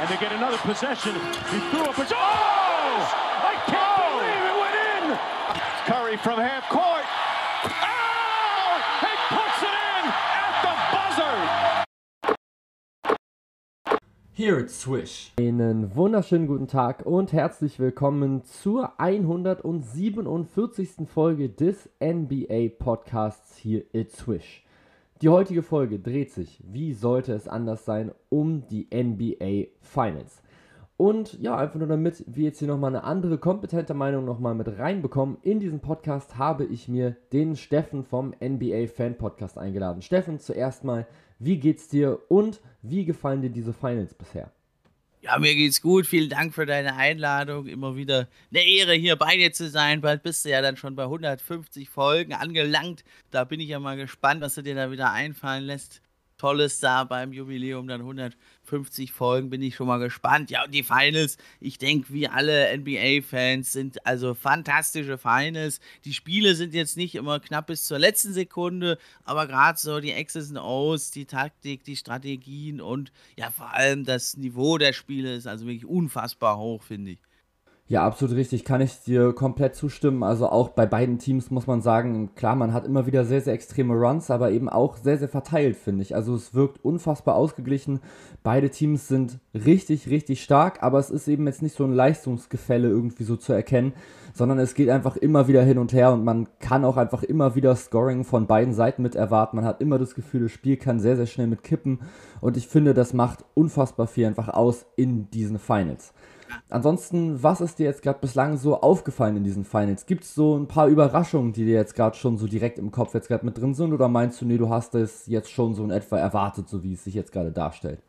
and they get another possession. He threw up a... Oh! I can't oh! believe it went in! Curry from half court. Oh! He puts it in at the buzzer! Here it's Swish. Einen wunderschönen guten Tag und herzlich willkommen zur 147. Folge des NBA Podcasts Here it's Swish. Die heutige Folge dreht sich, wie sollte es anders sein, um die NBA Finals. Und ja, einfach nur damit wir jetzt hier nochmal eine andere kompetente Meinung nochmal mit reinbekommen, in diesem Podcast habe ich mir den Steffen vom NBA Fan Podcast eingeladen. Steffen, zuerst mal, wie geht's dir und wie gefallen dir diese Finals bisher? Ja, mir geht's gut. Vielen Dank für deine Einladung. Immer wieder eine Ehre, hier bei dir zu sein. Bald bist du ja dann schon bei 150 Folgen angelangt. Da bin ich ja mal gespannt, was du dir da wieder einfallen lässt. Tolles da beim Jubiläum, dann 150 Folgen, bin ich schon mal gespannt. Ja, und die Finals, ich denke, wie alle NBA-Fans sind also fantastische Finals. Die Spiele sind jetzt nicht immer knapp bis zur letzten Sekunde, aber gerade so die X's und O's, die Taktik, die Strategien und ja, vor allem das Niveau der Spiele ist also wirklich unfassbar hoch, finde ich. Ja, absolut richtig, kann ich dir komplett zustimmen. Also auch bei beiden Teams muss man sagen, klar, man hat immer wieder sehr, sehr extreme Runs, aber eben auch sehr, sehr verteilt, finde ich. Also es wirkt unfassbar ausgeglichen. Beide Teams sind richtig, richtig stark, aber es ist eben jetzt nicht so ein Leistungsgefälle irgendwie so zu erkennen, sondern es geht einfach immer wieder hin und her und man kann auch einfach immer wieder Scoring von beiden Seiten mit erwarten. Man hat immer das Gefühl, das Spiel kann sehr, sehr schnell mit kippen und ich finde, das macht unfassbar viel einfach aus in diesen Finals. Ansonsten, was ist dir jetzt gerade bislang so aufgefallen in diesen Finals? Gibt es so ein paar Überraschungen, die dir jetzt gerade schon so direkt im Kopf jetzt gerade mit drin sind? Oder meinst du, nee, du hast es jetzt schon so in etwa erwartet, so wie es sich jetzt gerade darstellt?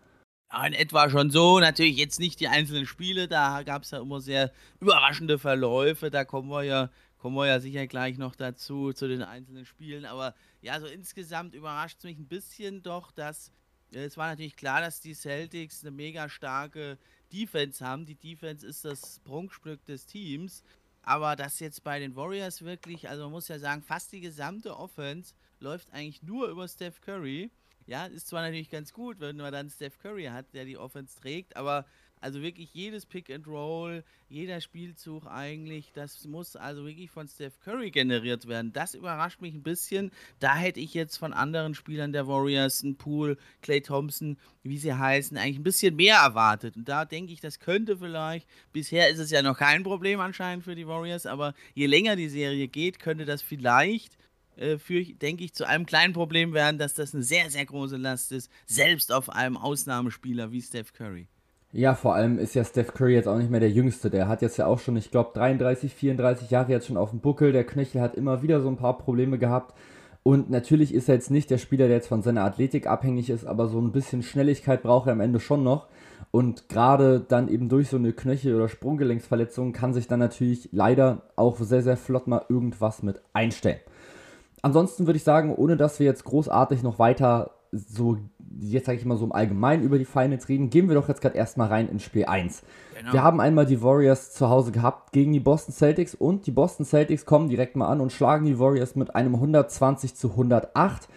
Ja, in etwa schon so. Natürlich jetzt nicht die einzelnen Spiele, da gab es ja immer sehr überraschende Verläufe. Da kommen wir ja, kommen wir ja sicher gleich noch dazu, zu den einzelnen Spielen. Aber ja, so insgesamt überrascht es mich ein bisschen doch, dass äh, es war natürlich klar, dass die Celtics eine mega starke Defense haben. Die Defense ist das Prunkstück des Teams. Aber das jetzt bei den Warriors wirklich, also man muss ja sagen, fast die gesamte Offense läuft eigentlich nur über Steph Curry. Ja, ist zwar natürlich ganz gut, wenn man dann Steph Curry hat, der die Offense trägt, aber also wirklich jedes Pick and Roll, jeder Spielzug eigentlich, das muss also wirklich von Steph Curry generiert werden. Das überrascht mich ein bisschen. Da hätte ich jetzt von anderen Spielern der Warriors, ein Pool, Clay Thompson, wie sie heißen, eigentlich ein bisschen mehr erwartet. Und da denke ich, das könnte vielleicht, bisher ist es ja noch kein Problem anscheinend für die Warriors, aber je länger die Serie geht, könnte das vielleicht äh, für, denke ich, zu einem kleinen Problem werden, dass das eine sehr, sehr große Last ist, selbst auf einem Ausnahmespieler wie Steph Curry. Ja, vor allem ist ja Steph Curry jetzt auch nicht mehr der Jüngste. Der hat jetzt ja auch schon, ich glaube, 33, 34 Jahre jetzt schon auf dem Buckel. Der Knöchel hat immer wieder so ein paar Probleme gehabt. Und natürlich ist er jetzt nicht der Spieler, der jetzt von seiner Athletik abhängig ist, aber so ein bisschen Schnelligkeit braucht er am Ende schon noch. Und gerade dann eben durch so eine Knöchel- oder Sprunggelenksverletzung kann sich dann natürlich leider auch sehr, sehr flott mal irgendwas mit einstellen. Ansonsten würde ich sagen, ohne dass wir jetzt großartig noch weiter so, jetzt sage ich mal so im Allgemeinen über die Finals reden, gehen wir doch jetzt gerade erstmal rein in Spiel 1. Genau. Wir haben einmal die Warriors zu Hause gehabt gegen die Boston Celtics und die Boston Celtics kommen direkt mal an und schlagen die Warriors mit einem 120 zu 108.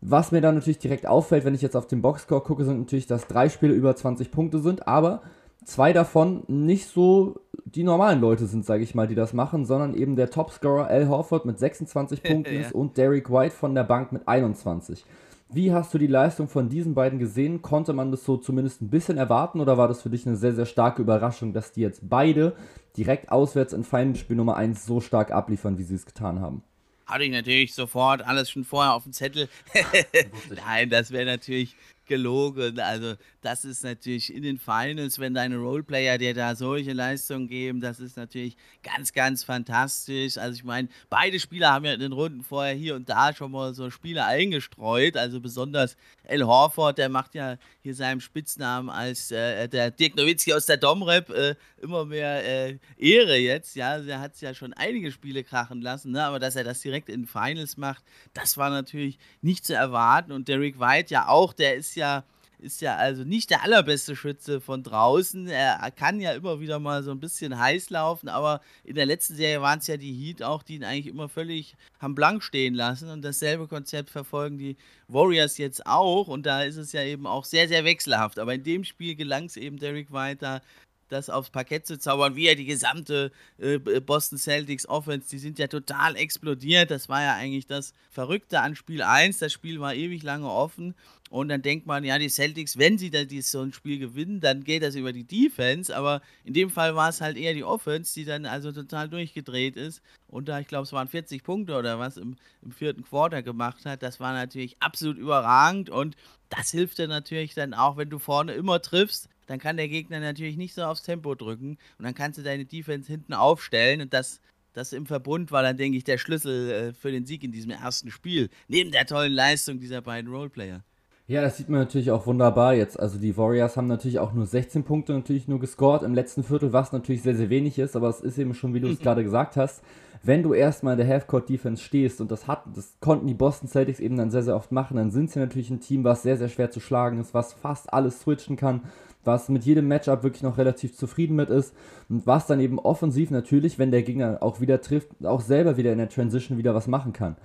Was mir dann natürlich direkt auffällt, wenn ich jetzt auf den Boxscore gucke, sind natürlich, dass drei Spiele über 20 Punkte sind, aber zwei davon nicht so die normalen Leute sind, sage ich mal, die das machen, sondern eben der Topscorer Al Horford mit 26 Punkten ja. und Derek White von der Bank mit 21. Wie hast du die Leistung von diesen beiden gesehen? Konnte man das so zumindest ein bisschen erwarten oder war das für dich eine sehr, sehr starke Überraschung, dass die jetzt beide direkt auswärts in Feindspiel Nummer 1 so stark abliefern, wie sie es getan haben? Hatte ich natürlich sofort alles schon vorher auf dem Zettel. Nein, das wäre natürlich gelogen. Also das ist natürlich in den Finals, wenn deine Roleplayer dir da solche Leistungen geben, das ist natürlich ganz, ganz fantastisch. Also ich meine, beide Spieler haben ja in den Runden vorher hier und da schon mal so Spiele eingestreut. Also besonders El Horford, der macht ja hier seinem Spitznamen als äh, der Dirk Nowitzki aus der Domrep äh, immer mehr äh, Ehre jetzt. Ja, also er hat ja schon einige Spiele krachen lassen, ne? aber dass er das direkt in den Finals macht, das war natürlich nicht zu erwarten. Und Derek White ja auch, der ist ja ist ja also nicht der allerbeste Schütze von draußen. Er kann ja immer wieder mal so ein bisschen heiß laufen, aber in der letzten Serie waren es ja die Heat auch, die ihn eigentlich immer völlig haben blank stehen lassen. Und dasselbe Konzept verfolgen die Warriors jetzt auch. Und da ist es ja eben auch sehr, sehr wechselhaft. Aber in dem Spiel gelang es eben Derek White das aufs Parkett zu zaubern, wie ja die gesamte äh, Boston Celtics Offense, die sind ja total explodiert. Das war ja eigentlich das Verrückte an Spiel 1. Das Spiel war ewig lange offen. Und dann denkt man, ja, die Celtics, wenn sie da so ein Spiel gewinnen, dann geht das über die Defense. Aber in dem Fall war es halt eher die Offense, die dann also total durchgedreht ist. Und da, ich glaube, es waren 40 Punkte oder was im, im vierten Quarter gemacht hat. Das war natürlich absolut überragend. Und das hilft dir natürlich dann auch, wenn du vorne immer triffst dann kann der Gegner natürlich nicht so aufs Tempo drücken und dann kannst du deine Defense hinten aufstellen und das, das im Verbund war dann, denke ich, der Schlüssel äh, für den Sieg in diesem ersten Spiel, neben der tollen Leistung dieser beiden Roleplayer. Ja, das sieht man natürlich auch wunderbar jetzt. Also die Warriors haben natürlich auch nur 16 Punkte natürlich nur gescored im letzten Viertel, was natürlich sehr, sehr wenig ist, aber es ist eben schon, wie du es gerade gesagt hast, wenn du erstmal in der Half-Court-Defense stehst und das hat, das konnten die Boston Celtics eben dann sehr, sehr oft machen, dann sind sie natürlich ein Team, was sehr, sehr schwer zu schlagen ist, was fast alles switchen kann, was mit jedem Matchup wirklich noch relativ zufrieden mit ist und was dann eben offensiv natürlich, wenn der Gegner auch wieder trifft, auch selber wieder in der Transition wieder was machen kann.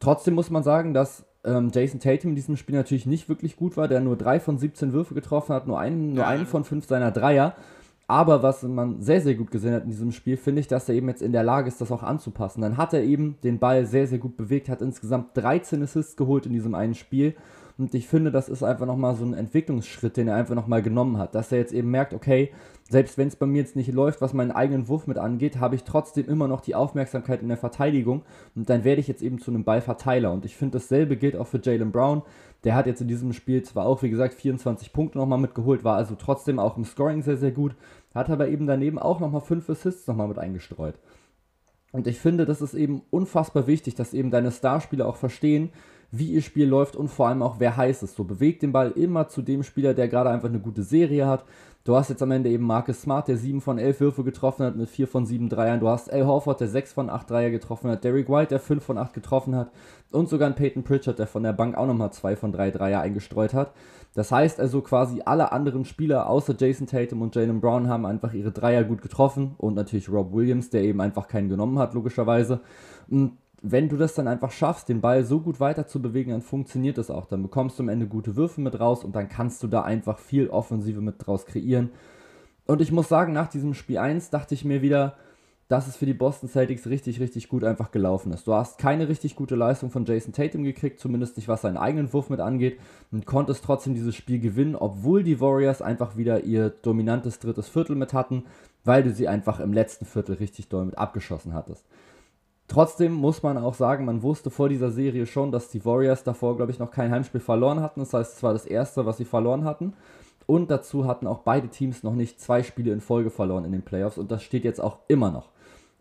Trotzdem muss man sagen, dass ähm, Jason Tatum in diesem Spiel natürlich nicht wirklich gut war, der nur 3 von 17 Würfe getroffen hat, nur einen, nur einen von 5 seiner Dreier. Aber was man sehr, sehr gut gesehen hat in diesem Spiel, finde ich, dass er eben jetzt in der Lage ist, das auch anzupassen. Dann hat er eben den Ball sehr, sehr gut bewegt, hat insgesamt 13 Assists geholt in diesem einen Spiel und ich finde, das ist einfach nochmal so ein Entwicklungsschritt, den er einfach nochmal genommen hat. Dass er jetzt eben merkt, okay, selbst wenn es bei mir jetzt nicht läuft, was meinen eigenen Wurf mit angeht, habe ich trotzdem immer noch die Aufmerksamkeit in der Verteidigung. Und dann werde ich jetzt eben zu einem Ballverteiler. Und ich finde, dasselbe gilt auch für Jalen Brown. Der hat jetzt in diesem Spiel zwar auch, wie gesagt, 24 Punkte nochmal mitgeholt, war also trotzdem auch im Scoring sehr, sehr gut, hat aber eben daneben auch nochmal 5 Assists nochmal mit eingestreut. Und ich finde, das ist eben unfassbar wichtig, dass eben deine Starspieler auch verstehen, wie ihr Spiel läuft und vor allem auch, wer heiß ist. So bewegt den Ball immer zu dem Spieler, der gerade einfach eine gute Serie hat. Du hast jetzt am Ende eben Marcus Smart, der 7 von 11 Würfe getroffen hat mit 4 von 7 Dreiern. Du hast Al Horford, der 6 von 8 Dreier getroffen hat. Derek White, der 5 von 8 getroffen hat. Und sogar ein Peyton Pritchard, der von der Bank auch nochmal 2 von 3 Dreier eingestreut hat. Das heißt also quasi alle anderen Spieler außer Jason Tatum und Jalen Brown haben einfach ihre Dreier gut getroffen. Und natürlich Rob Williams, der eben einfach keinen genommen hat, logischerweise. Und wenn du das dann einfach schaffst, den Ball so gut weiter zu bewegen, dann funktioniert das auch. Dann bekommst du am Ende gute Würfe mit raus und dann kannst du da einfach viel Offensive mit draus kreieren. Und ich muss sagen, nach diesem Spiel 1 dachte ich mir wieder, dass es für die Boston Celtics richtig, richtig gut einfach gelaufen ist. Du hast keine richtig gute Leistung von Jason Tatum gekriegt, zumindest nicht was seinen eigenen Wurf mit angeht, und konntest trotzdem dieses Spiel gewinnen, obwohl die Warriors einfach wieder ihr dominantes drittes Viertel mit hatten, weil du sie einfach im letzten Viertel richtig doll mit abgeschossen hattest. Trotzdem muss man auch sagen, man wusste vor dieser Serie schon, dass die Warriors davor, glaube ich, noch kein Heimspiel verloren hatten. Das heißt, es war das erste, was sie verloren hatten. Und dazu hatten auch beide Teams noch nicht zwei Spiele in Folge verloren in den Playoffs. Und das steht jetzt auch immer noch.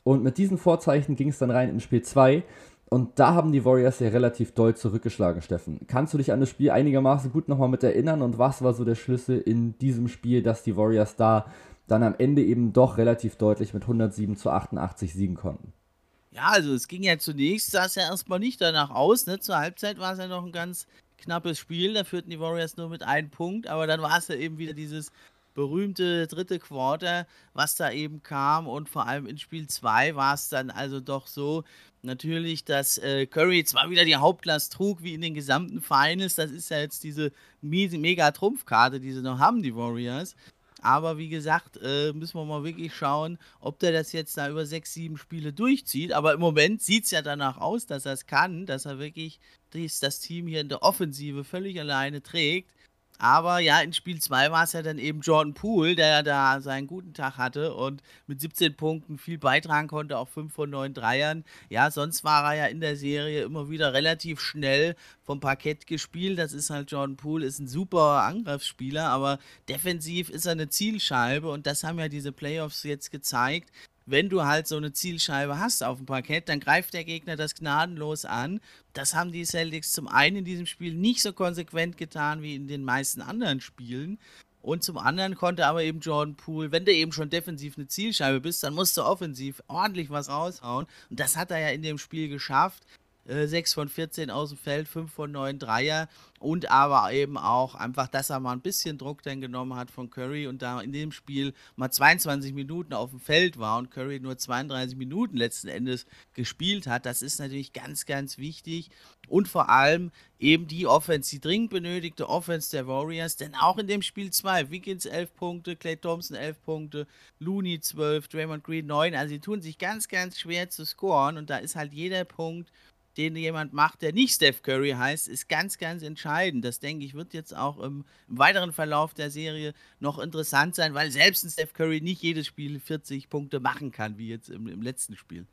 Und mit diesen Vorzeichen ging es dann rein in Spiel 2. Und da haben die Warriors ja relativ doll zurückgeschlagen, Steffen. Kannst du dich an das Spiel einigermaßen gut nochmal mit erinnern? Und was war so der Schlüssel in diesem Spiel, dass die Warriors da dann am Ende eben doch relativ deutlich mit 107 zu 88 siegen konnten? Ja, also es ging ja zunächst, sah es ja erstmal nicht danach aus. Ne? Zur Halbzeit war es ja noch ein ganz knappes Spiel. Da führten die Warriors nur mit einem Punkt, aber dann war es ja eben wieder dieses berühmte dritte Quarter, was da eben kam. Und vor allem in Spiel 2 war es dann also doch so, natürlich, dass äh, Curry zwar wieder die Hauptlast trug, wie in den gesamten Finals. Das ist ja jetzt diese mega Trumpfkarte, die sie noch haben, die Warriors. Aber wie gesagt, äh, müssen wir mal wirklich schauen, ob der das jetzt da über sechs, sieben Spiele durchzieht. Aber im Moment sieht es ja danach aus, dass er es kann, dass er wirklich das, das Team hier in der Offensive völlig alleine trägt. Aber ja, in Spiel 2 war es ja dann eben Jordan Poole, der da seinen guten Tag hatte und mit 17 Punkten viel beitragen konnte, auch 5 von 9 Dreiern. Ja, sonst war er ja in der Serie immer wieder relativ schnell vom Parkett gespielt. Das ist halt Jordan Poole, ist ein super Angriffsspieler, aber defensiv ist er eine Zielscheibe und das haben ja diese Playoffs jetzt gezeigt wenn du halt so eine Zielscheibe hast auf dem Parkett, dann greift der Gegner das gnadenlos an. Das haben die Celtics zum einen in diesem Spiel nicht so konsequent getan wie in den meisten anderen Spielen. Und zum anderen konnte aber eben Jordan Poole, wenn du eben schon defensiv eine Zielscheibe bist, dann musst du offensiv ordentlich was raushauen. Und das hat er ja in dem Spiel geschafft. 6 von 14 aus dem Feld, 5 von 9 Dreier. Und aber eben auch einfach, dass er mal ein bisschen Druck dann genommen hat von Curry und da in dem Spiel mal 22 Minuten auf dem Feld war und Curry nur 32 Minuten letzten Endes gespielt hat. Das ist natürlich ganz, ganz wichtig. Und vor allem eben die Offense, die dringend benötigte Offense der Warriors, denn auch in dem Spiel 2, Wiggins 11 Punkte, Clay Thompson 11 Punkte, Looney 12, Draymond Green 9, also sie tun sich ganz, ganz schwer zu scoren und da ist halt jeder Punkt den jemand macht, der nicht Steph Curry heißt, ist ganz, ganz entscheidend. Das denke ich, wird jetzt auch im, im, weiteren Verlauf der Serie noch interessant sein, weil selbst ein Steph Curry nicht jedes Spiel 40 Punkte machen kann, wie jetzt im, im letzten Spiel.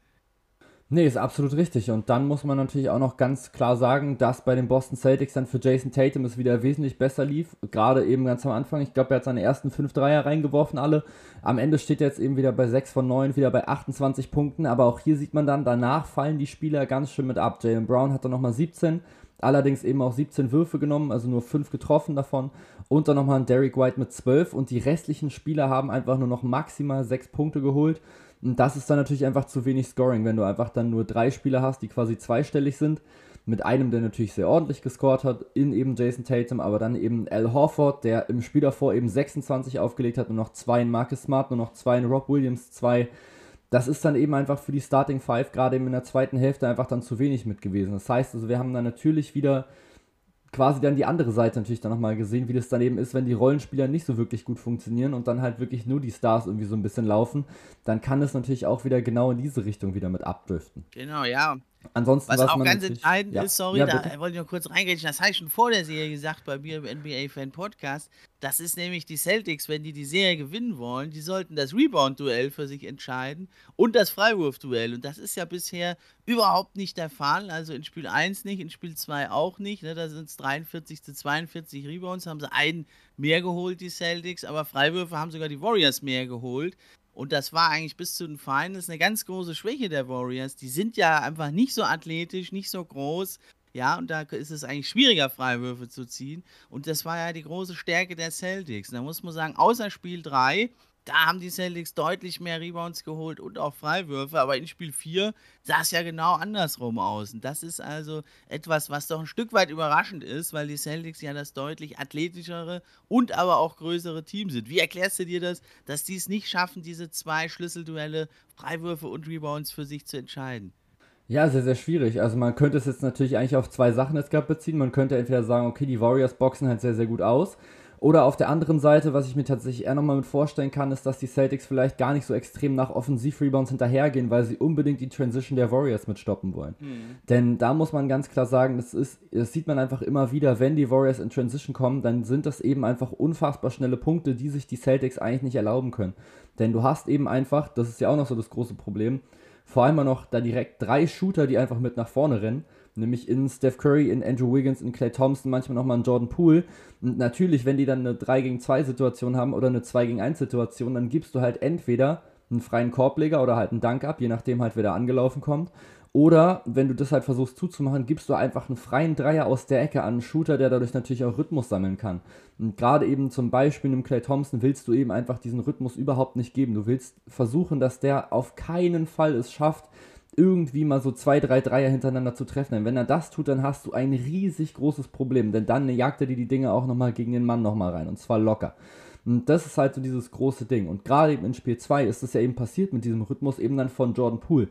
Nee, ist absolut richtig. Und dann muss man natürlich auch noch ganz klar sagen, dass bei den Boston Celtics dann für Jason Tatum es wieder wesentlich besser lief. Gerade eben ganz am Anfang. Ich glaube, er hat seine ersten fünf Dreier reingeworfen, alle. Am Ende steht er jetzt eben wieder bei 6 von 9, wieder bei 28 Punkten. Aber auch hier sieht man dann, danach fallen die Spieler ganz schön mit ab. Jalen Brown hat dann nochmal 17, allerdings eben auch 17 Würfe genommen, also nur 5 getroffen davon. Und dann nochmal ein Derek White mit 12. Und die restlichen Spieler haben einfach nur noch maximal 6 Punkte geholt. Und das ist dann natürlich einfach zu wenig Scoring, wenn du einfach dann nur drei Spieler hast, die quasi zweistellig sind. Mit einem, der natürlich sehr ordentlich gescored hat, in eben Jason Tatum, aber dann eben Al Horford, der im Spiel davor eben 26 aufgelegt hat, nur noch zwei in Marcus Smart, nur noch zwei in Rob Williams, zwei. Das ist dann eben einfach für die Starting Five gerade eben in der zweiten Hälfte einfach dann zu wenig mit gewesen. Das heißt also, wir haben dann natürlich wieder quasi dann die andere Seite natürlich dann nochmal gesehen, wie das dann eben ist, wenn die Rollenspieler nicht so wirklich gut funktionieren und dann halt wirklich nur die Stars irgendwie so ein bisschen laufen, dann kann es natürlich auch wieder genau in diese Richtung wieder mit abdriften. Genau, ja. Ansonsten, was, was auch ganz entscheidend ja. ist, sorry, ja, da wollte ich noch kurz reingehen, das habe ich schon vor der Serie gesagt bei mir im NBA Fan Podcast, das ist nämlich die Celtics, wenn die die Serie gewinnen wollen, die sollten das Rebound-Duell für sich entscheiden und das Freiwurf-Duell und das ist ja bisher überhaupt nicht der Fall, also in Spiel 1 nicht, in Spiel 2 auch nicht, ne? da sind es 43 zu 42 Rebounds, haben sie einen mehr geholt, die Celtics, aber Freiwürfe haben sogar die Warriors mehr geholt. Und das war eigentlich bis zu den Finals eine ganz große Schwäche der Warriors. Die sind ja einfach nicht so athletisch, nicht so groß. Ja, und da ist es eigentlich schwieriger, Freiwürfe zu ziehen. Und das war ja die große Stärke der Celtics. Da muss man sagen, außer Spiel 3 da haben die Celtics deutlich mehr Rebounds geholt und auch Freiwürfe, aber in Spiel 4 sah es ja genau andersrum aus. Und das ist also etwas, was doch ein Stück weit überraschend ist, weil die Celtics ja das deutlich athletischere und aber auch größere Team sind. Wie erklärst du dir das, dass die es nicht schaffen, diese zwei Schlüsselduelle, Freiwürfe und Rebounds für sich zu entscheiden? Ja, sehr, sehr schwierig. Also man könnte es jetzt natürlich eigentlich auf zwei Sachen jetzt gerade beziehen. Man könnte entweder sagen, okay, die Warriors boxen halt sehr, sehr gut aus. Oder auf der anderen Seite, was ich mir tatsächlich eher nochmal mit vorstellen kann, ist, dass die Celtics vielleicht gar nicht so extrem nach Offensiv-Rebounds hinterhergehen, weil sie unbedingt die Transition der Warriors mitstoppen wollen. Mhm. Denn da muss man ganz klar sagen, das, ist, das sieht man einfach immer wieder, wenn die Warriors in Transition kommen, dann sind das eben einfach unfassbar schnelle Punkte, die sich die Celtics eigentlich nicht erlauben können. Denn du hast eben einfach, das ist ja auch noch so das große Problem, vor allem noch da direkt drei Shooter, die einfach mit nach vorne rennen Nämlich in Steph Curry, in Andrew Wiggins, in Clay Thompson, manchmal nochmal in Jordan Poole. Und natürlich, wenn die dann eine 3 gegen 2 Situation haben oder eine 2 gegen 1 Situation, dann gibst du halt entweder einen freien Korbleger oder halt einen Dank ab, je nachdem halt, wer da angelaufen kommt. Oder wenn du das halt versuchst zuzumachen, gibst du einfach einen freien Dreier aus der Ecke an einen Shooter, der dadurch natürlich auch Rhythmus sammeln kann. Und gerade eben zum Beispiel im Clay Thompson willst du eben einfach diesen Rhythmus überhaupt nicht geben. Du willst versuchen, dass der auf keinen Fall es schafft, irgendwie mal so zwei, drei Dreier hintereinander zu treffen. Denn wenn er das tut, dann hast du ein riesig großes Problem. Denn dann jagt er dir die Dinge auch nochmal gegen den Mann nochmal rein. Und zwar locker. Und das ist halt so dieses große Ding. Und gerade eben in Spiel 2 ist es ja eben passiert mit diesem Rhythmus eben dann von Jordan Poole.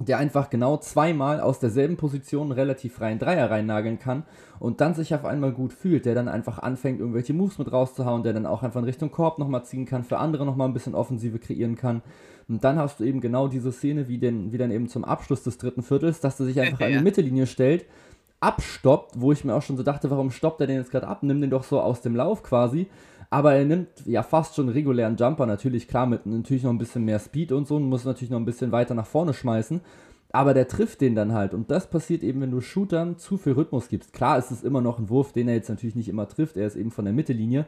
Der einfach genau zweimal aus derselben Position relativ freien Dreier reinnageln kann und dann sich auf einmal gut fühlt, der dann einfach anfängt, irgendwelche Moves mit rauszuhauen, der dann auch einfach in Richtung Korb nochmal ziehen kann, für andere nochmal ein bisschen Offensive kreieren kann. Und dann hast du eben genau diese Szene, wie, den, wie dann eben zum Abschluss des dritten Viertels, dass er sich einfach an die Mittellinie stellt, abstoppt, wo ich mir auch schon so dachte, warum stoppt er den jetzt gerade ab? Nimm den doch so aus dem Lauf quasi. Aber er nimmt ja fast schon einen regulären Jumper, natürlich klar mit natürlich noch ein bisschen mehr Speed und so und muss natürlich noch ein bisschen weiter nach vorne schmeißen. Aber der trifft den dann halt. Und das passiert eben, wenn du Shootern zu viel Rhythmus gibst. Klar ist es immer noch ein Wurf, den er jetzt natürlich nicht immer trifft. Er ist eben von der Mittellinie.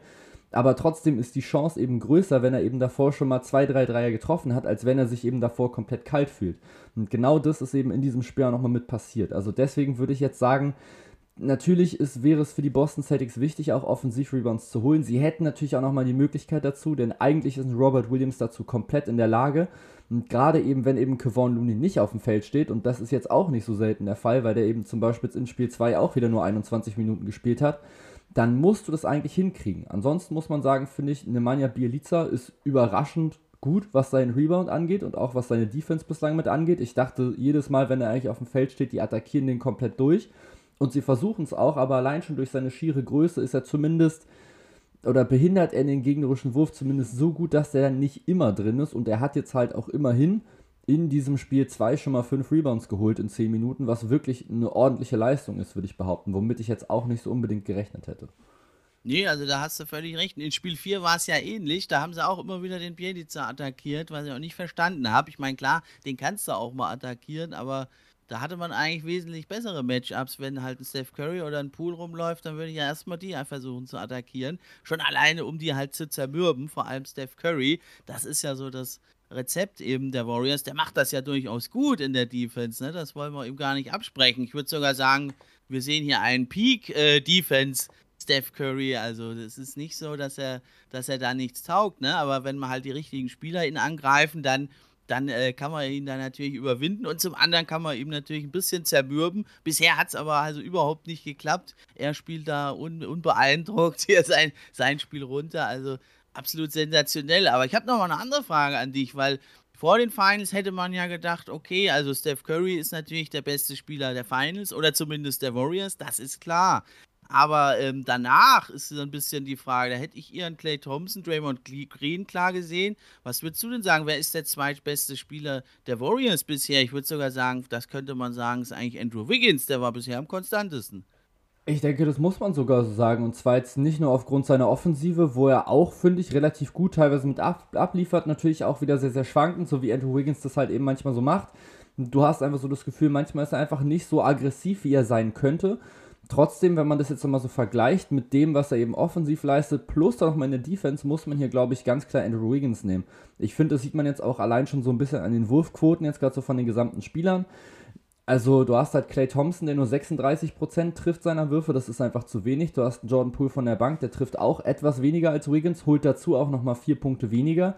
Aber trotzdem ist die Chance eben größer, wenn er eben davor schon mal zwei, drei Dreier getroffen hat, als wenn er sich eben davor komplett kalt fühlt. Und genau das ist eben in diesem Spiel auch nochmal mit passiert. Also deswegen würde ich jetzt sagen, Natürlich ist, wäre es für die Boston Celtics wichtig, auch Offensiv-Rebounds zu holen. Sie hätten natürlich auch nochmal die Möglichkeit dazu, denn eigentlich ist Robert Williams dazu komplett in der Lage. Und gerade eben, wenn eben Kevon Looney nicht auf dem Feld steht, und das ist jetzt auch nicht so selten der Fall, weil der eben zum Beispiel in Spiel 2 auch wieder nur 21 Minuten gespielt hat, dann musst du das eigentlich hinkriegen. Ansonsten muss man sagen, finde ich, Nemanja Bielica ist überraschend gut, was seinen Rebound angeht und auch was seine Defense bislang mit angeht. Ich dachte jedes Mal, wenn er eigentlich auf dem Feld steht, die attackieren den komplett durch. Und sie versuchen es auch, aber allein schon durch seine schiere Größe ist er zumindest oder behindert er den gegnerischen Wurf zumindest so gut, dass er nicht immer drin ist. Und er hat jetzt halt auch immerhin in diesem Spiel zwei schon mal fünf Rebounds geholt in zehn Minuten, was wirklich eine ordentliche Leistung ist, würde ich behaupten, womit ich jetzt auch nicht so unbedingt gerechnet hätte. Nee, also da hast du völlig recht. In Spiel 4 war es ja ähnlich. Da haben sie auch immer wieder den Bielica attackiert, was ich auch nicht verstanden habe. Ich meine, klar, den kannst du auch mal attackieren, aber da hatte man eigentlich wesentlich bessere Matchups. Wenn halt ein Steph Curry oder ein Pool rumläuft, dann würde ich ja erstmal die versuchen zu attackieren. Schon alleine, um die halt zu zermürben, vor allem Steph Curry. Das ist ja so das Rezept eben der Warriors. Der macht das ja durchaus gut in der Defense. Ne? Das wollen wir ihm gar nicht absprechen. Ich würde sogar sagen, wir sehen hier einen Peak-Defense. Äh, Steph Curry. Also es ist nicht so, dass er, dass er da nichts taugt, ne? Aber wenn man halt die richtigen Spieler ihn angreifen, dann, dann äh, kann man ihn da natürlich überwinden und zum anderen kann man ihm natürlich ein bisschen zermürben. Bisher hat es aber also überhaupt nicht geklappt. Er spielt da un, unbeeindruckt hier sein, sein Spiel runter. Also absolut sensationell. Aber ich habe noch mal eine andere Frage an dich, weil vor den Finals hätte man ja gedacht, okay, also Steph Curry ist natürlich der beste Spieler der Finals oder zumindest der Warriors, das ist klar. Aber ähm, danach ist so ein bisschen die Frage, da hätte ich ihren Clay Thompson, Draymond Green klar gesehen. Was würdest du denn sagen, wer ist der zweitbeste Spieler der Warriors bisher? Ich würde sogar sagen, das könnte man sagen, ist eigentlich Andrew Wiggins, der war bisher am konstantesten. Ich denke, das muss man sogar so sagen. Und zwar jetzt nicht nur aufgrund seiner Offensive, wo er auch, finde ich, relativ gut teilweise mit ab abliefert. Natürlich auch wieder sehr, sehr schwankend, so wie Andrew Wiggins das halt eben manchmal so macht. Du hast einfach so das Gefühl, manchmal ist er einfach nicht so aggressiv, wie er sein könnte. Trotzdem, wenn man das jetzt nochmal so vergleicht mit dem, was er eben offensiv leistet, plus dann nochmal in der Defense, muss man hier, glaube ich, ganz klar Andrew Wiggins nehmen. Ich finde, das sieht man jetzt auch allein schon so ein bisschen an den Wurfquoten, jetzt gerade so von den gesamten Spielern. Also, du hast halt Clay Thompson, der nur 36% trifft seiner Würfe, das ist einfach zu wenig. Du hast Jordan Poole von der Bank, der trifft auch etwas weniger als Wiggins, holt dazu auch nochmal vier Punkte weniger.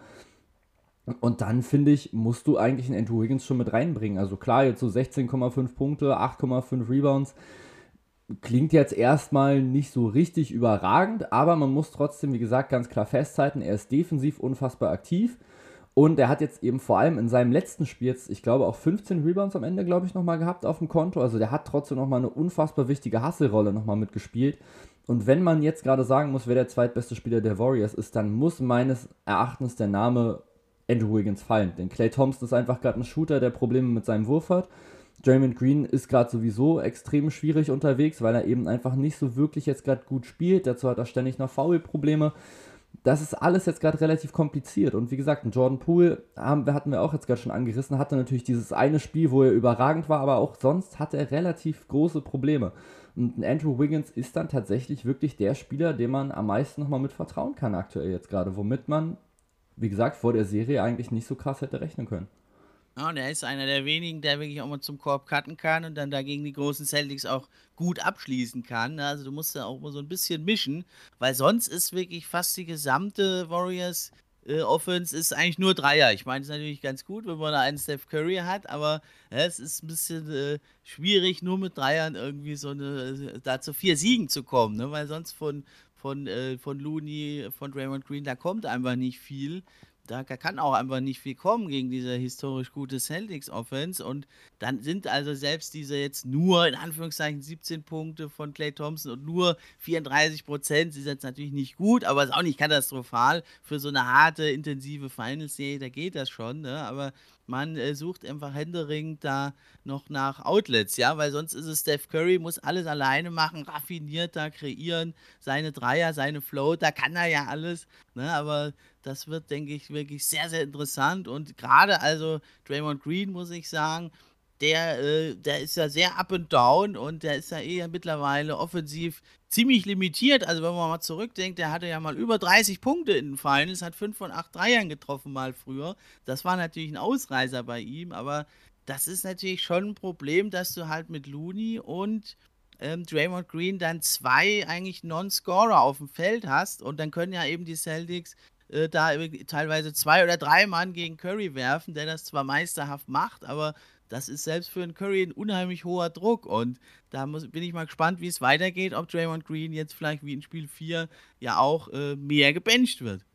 Und dann finde ich, musst du eigentlich einen Andrew Wiggins schon mit reinbringen. Also klar, jetzt so 16,5 Punkte, 8,5 Rebounds klingt jetzt erstmal nicht so richtig überragend, aber man muss trotzdem, wie gesagt, ganz klar festhalten, er ist defensiv unfassbar aktiv und er hat jetzt eben vor allem in seinem letzten Spiel jetzt, ich glaube, auch 15 Rebounds am Ende, glaube ich, nochmal gehabt auf dem Konto. Also der hat trotzdem nochmal eine unfassbar wichtige Hasselrolle nochmal mitgespielt. Und wenn man jetzt gerade sagen muss, wer der zweitbeste Spieler der Warriors ist, dann muss meines Erachtens der Name Andrew Wiggins fallen. Denn Clay Thompson ist einfach gerade ein Shooter, der Probleme mit seinem Wurf hat. Draymond Green ist gerade sowieso extrem schwierig unterwegs, weil er eben einfach nicht so wirklich jetzt gerade gut spielt. Dazu hat er ständig noch Foul-Probleme. Das ist alles jetzt gerade relativ kompliziert. Und wie gesagt, Jordan Poole haben, hatten wir auch jetzt gerade schon angerissen, hatte natürlich dieses eine Spiel, wo er überragend war, aber auch sonst hatte er relativ große Probleme. Und Andrew Wiggins ist dann tatsächlich wirklich der Spieler, dem man am meisten nochmal mit vertrauen kann aktuell jetzt gerade, womit man, wie gesagt, vor der Serie eigentlich nicht so krass hätte rechnen können. Ja, und er ist einer der wenigen, der wirklich auch mal zum Korb cutten kann und dann dagegen die großen Celtics auch gut abschließen kann. Ne? Also du musst da auch mal so ein bisschen mischen, weil sonst ist wirklich fast die gesamte Warriors äh, Offense ist eigentlich nur Dreier. Ich meine, es ist natürlich ganz gut, wenn man da einen Steph Curry hat, aber ja, es ist ein bisschen äh, schwierig, nur mit Dreiern irgendwie so eine, da zu vier Siegen zu kommen, ne? weil sonst von, von, äh, von Looney, von Draymond Green, da kommt einfach nicht viel da kann auch einfach nicht viel kommen gegen diese historisch gute Celtics Offense und dann sind also selbst diese jetzt nur in Anführungszeichen 17 Punkte von Clay Thompson und nur 34 Prozent ist jetzt natürlich nicht gut, aber ist auch nicht katastrophal für so eine harte, intensive Finals-Serie, da geht das schon, ne? aber man äh, sucht einfach händeringend da noch nach Outlets, ja, weil sonst ist es Steph Curry, muss alles alleine machen, raffinierter kreieren, seine Dreier, seine Flow, da kann er ja alles, ne, aber das wird, denke ich, wirklich sehr, sehr interessant und gerade also Draymond Green, muss ich sagen, der, äh, der ist ja sehr up and down und der ist ja eher mittlerweile offensiv ziemlich limitiert. Also wenn man mal zurückdenkt, der hatte ja mal über 30 Punkte in den Finals, hat 5 von 8 Dreiern getroffen mal früher. Das war natürlich ein Ausreißer bei ihm, aber das ist natürlich schon ein Problem, dass du halt mit Looney und ähm, Draymond Green dann zwei eigentlich Non-Scorer auf dem Feld hast und dann können ja eben die Celtics äh, da teilweise zwei oder drei Mann gegen Curry werfen, der das zwar meisterhaft macht, aber das ist selbst für einen Curry ein unheimlich hoher Druck. Und da muss, bin ich mal gespannt, wie es weitergeht, ob Draymond Green jetzt vielleicht wie in Spiel 4 ja auch äh, mehr gebencht wird.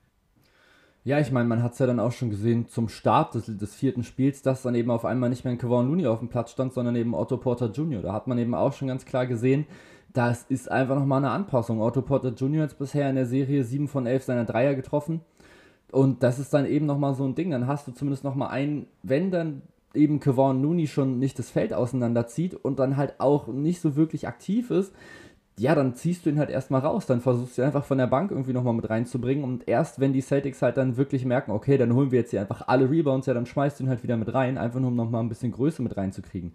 Ja, ich meine, man hat es ja dann auch schon gesehen zum Start des, des, vierten Spiels, dass dann eben auf einmal nicht mehr ein Kevon Looney auf dem Platz stand, sondern eben Otto Porter Jr. Da hat man eben auch schon ganz klar gesehen, das ist einfach nochmal eine Anpassung. Otto Porter Jr. hat bisher in der Serie 7 von 11 seiner Dreier getroffen. Und das ist dann eben nochmal so ein Ding. Dann hast du zumindest nochmal einen, wenn dann eben Kevon Looney schon nicht das Feld auseinanderzieht und dann halt auch nicht so wirklich aktiv ist, ja, dann ziehst du ihn halt erstmal raus. Dann versuchst du ihn einfach von der Bank irgendwie nochmal mit reinzubringen. Und erst wenn die Celtics halt dann wirklich merken, okay, dann holen wir jetzt hier einfach alle Rebounds, ja, dann schmeißt du ihn halt wieder mit rein, einfach nur um nochmal ein bisschen Größe mit reinzukriegen.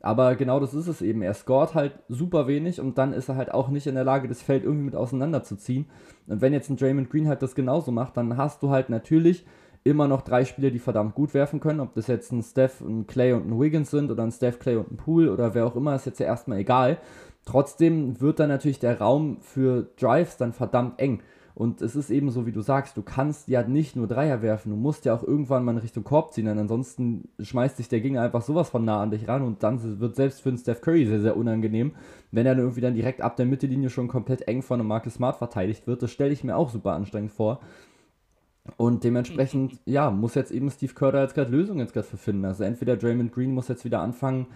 Aber genau das ist es eben. Er scoret halt super wenig und dann ist er halt auch nicht in der Lage, das Feld irgendwie mit auseinanderzuziehen. Und wenn jetzt ein Draymond Green halt das genauso macht, dann hast du halt natürlich immer noch drei Spieler, die verdammt gut werfen können. Ob das jetzt ein Steph, ein Clay und ein Wiggins sind oder ein Steph, Clay und ein Pool oder wer auch immer, ist jetzt ja erstmal egal. Trotzdem wird dann natürlich der Raum für Drives dann verdammt eng. Und es ist eben so, wie du sagst, du kannst ja nicht nur Dreier werfen, du musst ja auch irgendwann mal in Richtung Korb ziehen, denn ansonsten schmeißt sich der Gegner einfach sowas von nah an dich ran und dann wird selbst für einen Steph Curry sehr, sehr unangenehm, wenn er dann irgendwie dann direkt ab der Mittellinie schon komplett eng von einem Marcus Smart verteidigt wird. Das stelle ich mir auch super anstrengend vor. Und dementsprechend, ja, muss jetzt eben Steve Kerr da jetzt gerade Lösungen jetzt gerade für finden. Also entweder Draymond Green muss jetzt wieder anfangen,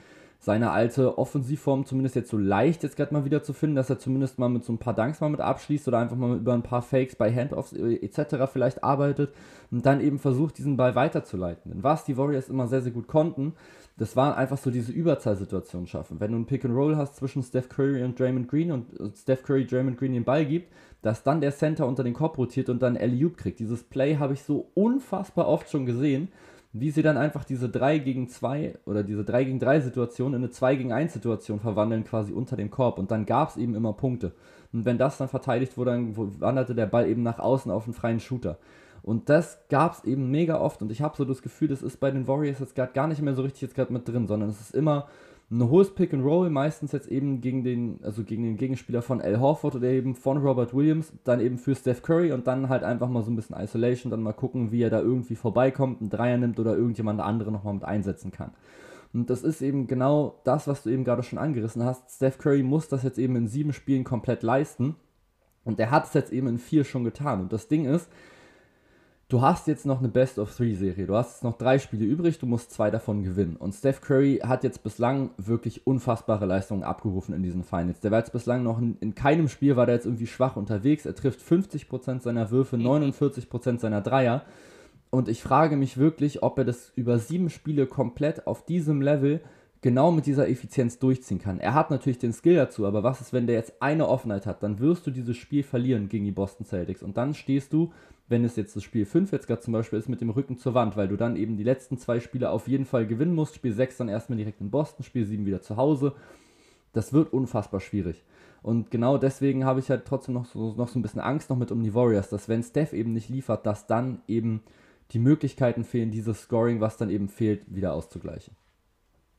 seine alte Offensivform zumindest jetzt so leicht jetzt gerade mal wieder zu finden, dass er zumindest mal mit so ein paar Dunks mal mit abschließt oder einfach mal über ein paar Fakes bei Handoffs äh, etc. vielleicht arbeitet und dann eben versucht, diesen Ball weiterzuleiten. Denn was die Warriors immer sehr, sehr gut konnten, das war einfach so diese Überzahlsituation schaffen. Wenn du ein Pick and Roll hast zwischen Steph Curry und Draymond Green und Steph Curry Draymond Green den Ball gibt, dass dann der Center unter den Korb rotiert und dann alley kriegt. Dieses Play habe ich so unfassbar oft schon gesehen wie sie dann einfach diese 3 gegen 2 oder diese 3 gegen 3 Situation in eine 2 gegen 1 Situation verwandeln, quasi unter dem Korb. Und dann gab es eben immer Punkte. Und wenn das dann verteidigt wurde, dann wanderte der Ball eben nach außen auf einen freien Shooter. Und das gab es eben mega oft. Und ich habe so das Gefühl, das ist bei den Warriors jetzt gerade gar nicht mehr so richtig jetzt gerade mit drin, sondern es ist immer ein hohes Pick and Roll, meistens jetzt eben gegen den, also gegen den Gegenspieler von Al Horford oder eben von Robert Williams, dann eben für Steph Curry und dann halt einfach mal so ein bisschen Isolation, dann mal gucken, wie er da irgendwie vorbeikommt, einen Dreier nimmt oder irgendjemand andere nochmal mit einsetzen kann. Und das ist eben genau das, was du eben gerade schon angerissen hast. Steph Curry muss das jetzt eben in sieben Spielen komplett leisten. Und er hat es jetzt eben in vier schon getan. Und das Ding ist, du hast jetzt noch eine Best of Three Serie. Du hast jetzt noch drei Spiele übrig, du musst zwei davon gewinnen. Und Steph Curry hat jetzt bislang wirklich unfassbare Leistungen abgerufen in diesen Finals. Der war jetzt bislang noch in, in keinem Spiel war der jetzt irgendwie schwach unterwegs. Er trifft 50% seiner Würfe, 49% mhm. seiner Dreier. Und ich frage mich wirklich, ob er das über sieben Spiele komplett auf diesem Level genau mit dieser Effizienz durchziehen kann. Er hat natürlich den Skill dazu, aber was ist, wenn der jetzt eine Offenheit hat? Dann wirst du dieses Spiel verlieren gegen die Boston Celtics. Und dann stehst du wenn es jetzt das Spiel 5 jetzt gerade zum Beispiel ist, mit dem Rücken zur Wand, weil du dann eben die letzten zwei Spiele auf jeden Fall gewinnen musst. Spiel 6 dann erstmal direkt in Boston, Spiel 7 wieder zu Hause. Das wird unfassbar schwierig. Und genau deswegen habe ich halt trotzdem noch so, noch so ein bisschen Angst noch mit um die Warriors, dass wenn Steph eben nicht liefert, dass dann eben die Möglichkeiten fehlen, dieses Scoring, was dann eben fehlt, wieder auszugleichen.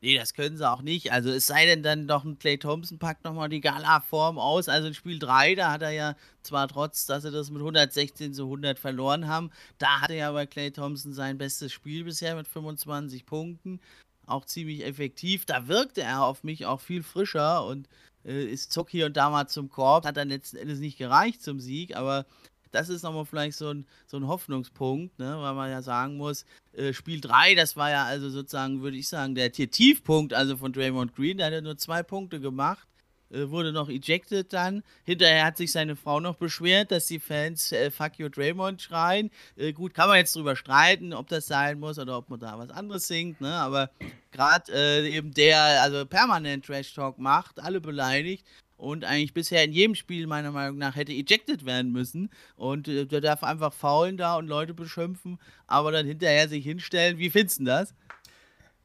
Nee, das können sie auch nicht. Also es sei denn dann doch ein Clay Thompson packt nochmal die Gala-Form aus. Also in Spiel 3, da hat er ja zwar trotz, dass sie das mit 116 zu 100 verloren haben, da hatte ja aber Clay Thompson sein bestes Spiel bisher mit 25 Punkten. Auch ziemlich effektiv. Da wirkte er auf mich auch viel frischer und äh, ist zock hier und da mal zum Korb. Hat dann letzten Endes nicht gereicht zum Sieg, aber das ist nochmal vielleicht so ein, so ein Hoffnungspunkt, ne? weil man ja sagen muss, äh, Spiel 3, das war ja also sozusagen, würde ich sagen, der Tiefpunkt also von Draymond Green, der hat ja nur zwei Punkte gemacht, äh, wurde noch ejected dann. Hinterher hat sich seine Frau noch beschwert, dass die Fans äh, Fuck you Draymond schreien. Äh, gut, kann man jetzt drüber streiten, ob das sein muss oder ob man da was anderes singt, ne? aber gerade äh, eben der also permanent Trash Talk macht, alle beleidigt, und eigentlich bisher in jedem Spiel meiner Meinung nach hätte ejected werden müssen. Und äh, der darf einfach faulen da und Leute beschimpfen, aber dann hinterher sich hinstellen. Wie findest du das?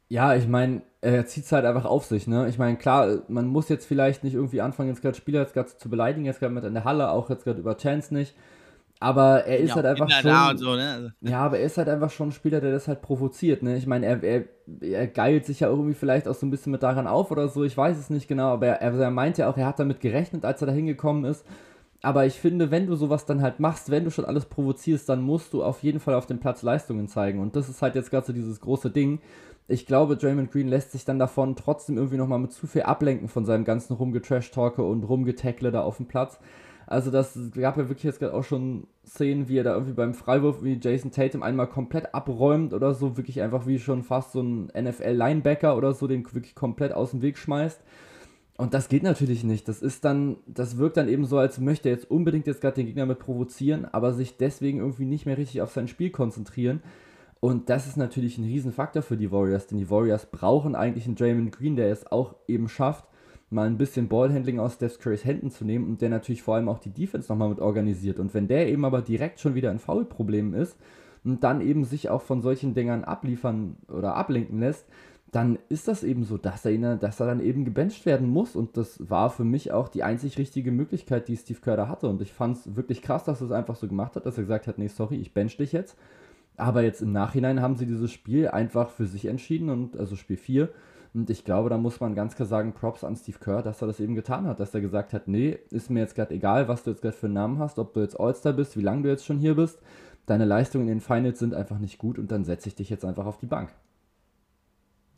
Ja, ich meine, er zieht es halt einfach auf sich, ne? Ich meine, klar, man muss jetzt vielleicht nicht irgendwie anfangen, jetzt gerade Spieler jetzt gerade zu beleidigen, jetzt gerade mit in der Halle, auch jetzt gerade über Chance nicht. Aber er ist ja, halt einfach schon. So, ne? also. Ja, aber er ist halt einfach schon ein Spieler, der das halt provoziert. Ne? Ich meine, er, er, er geilt sich ja irgendwie vielleicht auch so ein bisschen mit daran auf oder so. Ich weiß es nicht genau, aber er, er meint ja auch, er hat damit gerechnet, als er da hingekommen ist. Aber ich finde, wenn du sowas dann halt machst, wenn du schon alles provozierst, dann musst du auf jeden Fall auf dem Platz Leistungen zeigen. Und das ist halt jetzt gerade so dieses große Ding. Ich glaube, Draymond Green lässt sich dann davon trotzdem irgendwie nochmal mit zu viel ablenken von seinem ganzen Rumgetrash-Talke und Rumgetackle da auf dem Platz. Also das gab ja wirklich jetzt gerade auch schon Szenen, wie er da irgendwie beim Freiwurf wie Jason Tatum einmal komplett abräumt oder so, wirklich einfach wie schon fast so ein NFL-Linebacker oder so, den wirklich komplett aus dem Weg schmeißt. Und das geht natürlich nicht. Das ist dann, das wirkt dann eben so, als möchte er jetzt unbedingt jetzt gerade den Gegner mit provozieren, aber sich deswegen irgendwie nicht mehr richtig auf sein Spiel konzentrieren. Und das ist natürlich ein Riesenfaktor für die Warriors, denn die Warriors brauchen eigentlich einen Draymond Green, der es auch eben schafft, mal ein bisschen Ballhandling aus Steph Currys Händen zu nehmen und der natürlich vor allem auch die Defense nochmal mit organisiert. Und wenn der eben aber direkt schon wieder in Foulproblemen ist und dann eben sich auch von solchen Dingern abliefern oder ablenken lässt, dann ist das eben so, dass er, ihn, dass er dann eben gebencht werden muss. Und das war für mich auch die einzig richtige Möglichkeit, die Steve Kerr da hatte. Und ich fand es wirklich krass, dass er es einfach so gemacht hat, dass er gesagt hat, nee, sorry, ich bench dich jetzt. Aber jetzt im Nachhinein haben sie dieses Spiel einfach für sich entschieden und also Spiel 4 und ich glaube, da muss man ganz klar sagen, Props an Steve Kerr, dass er das eben getan hat, dass er gesagt hat, nee, ist mir jetzt gerade egal, was du jetzt gerade für einen Namen hast, ob du jetzt All-Star bist, wie lange du jetzt schon hier bist. Deine Leistungen in den Finals sind einfach nicht gut und dann setze ich dich jetzt einfach auf die Bank.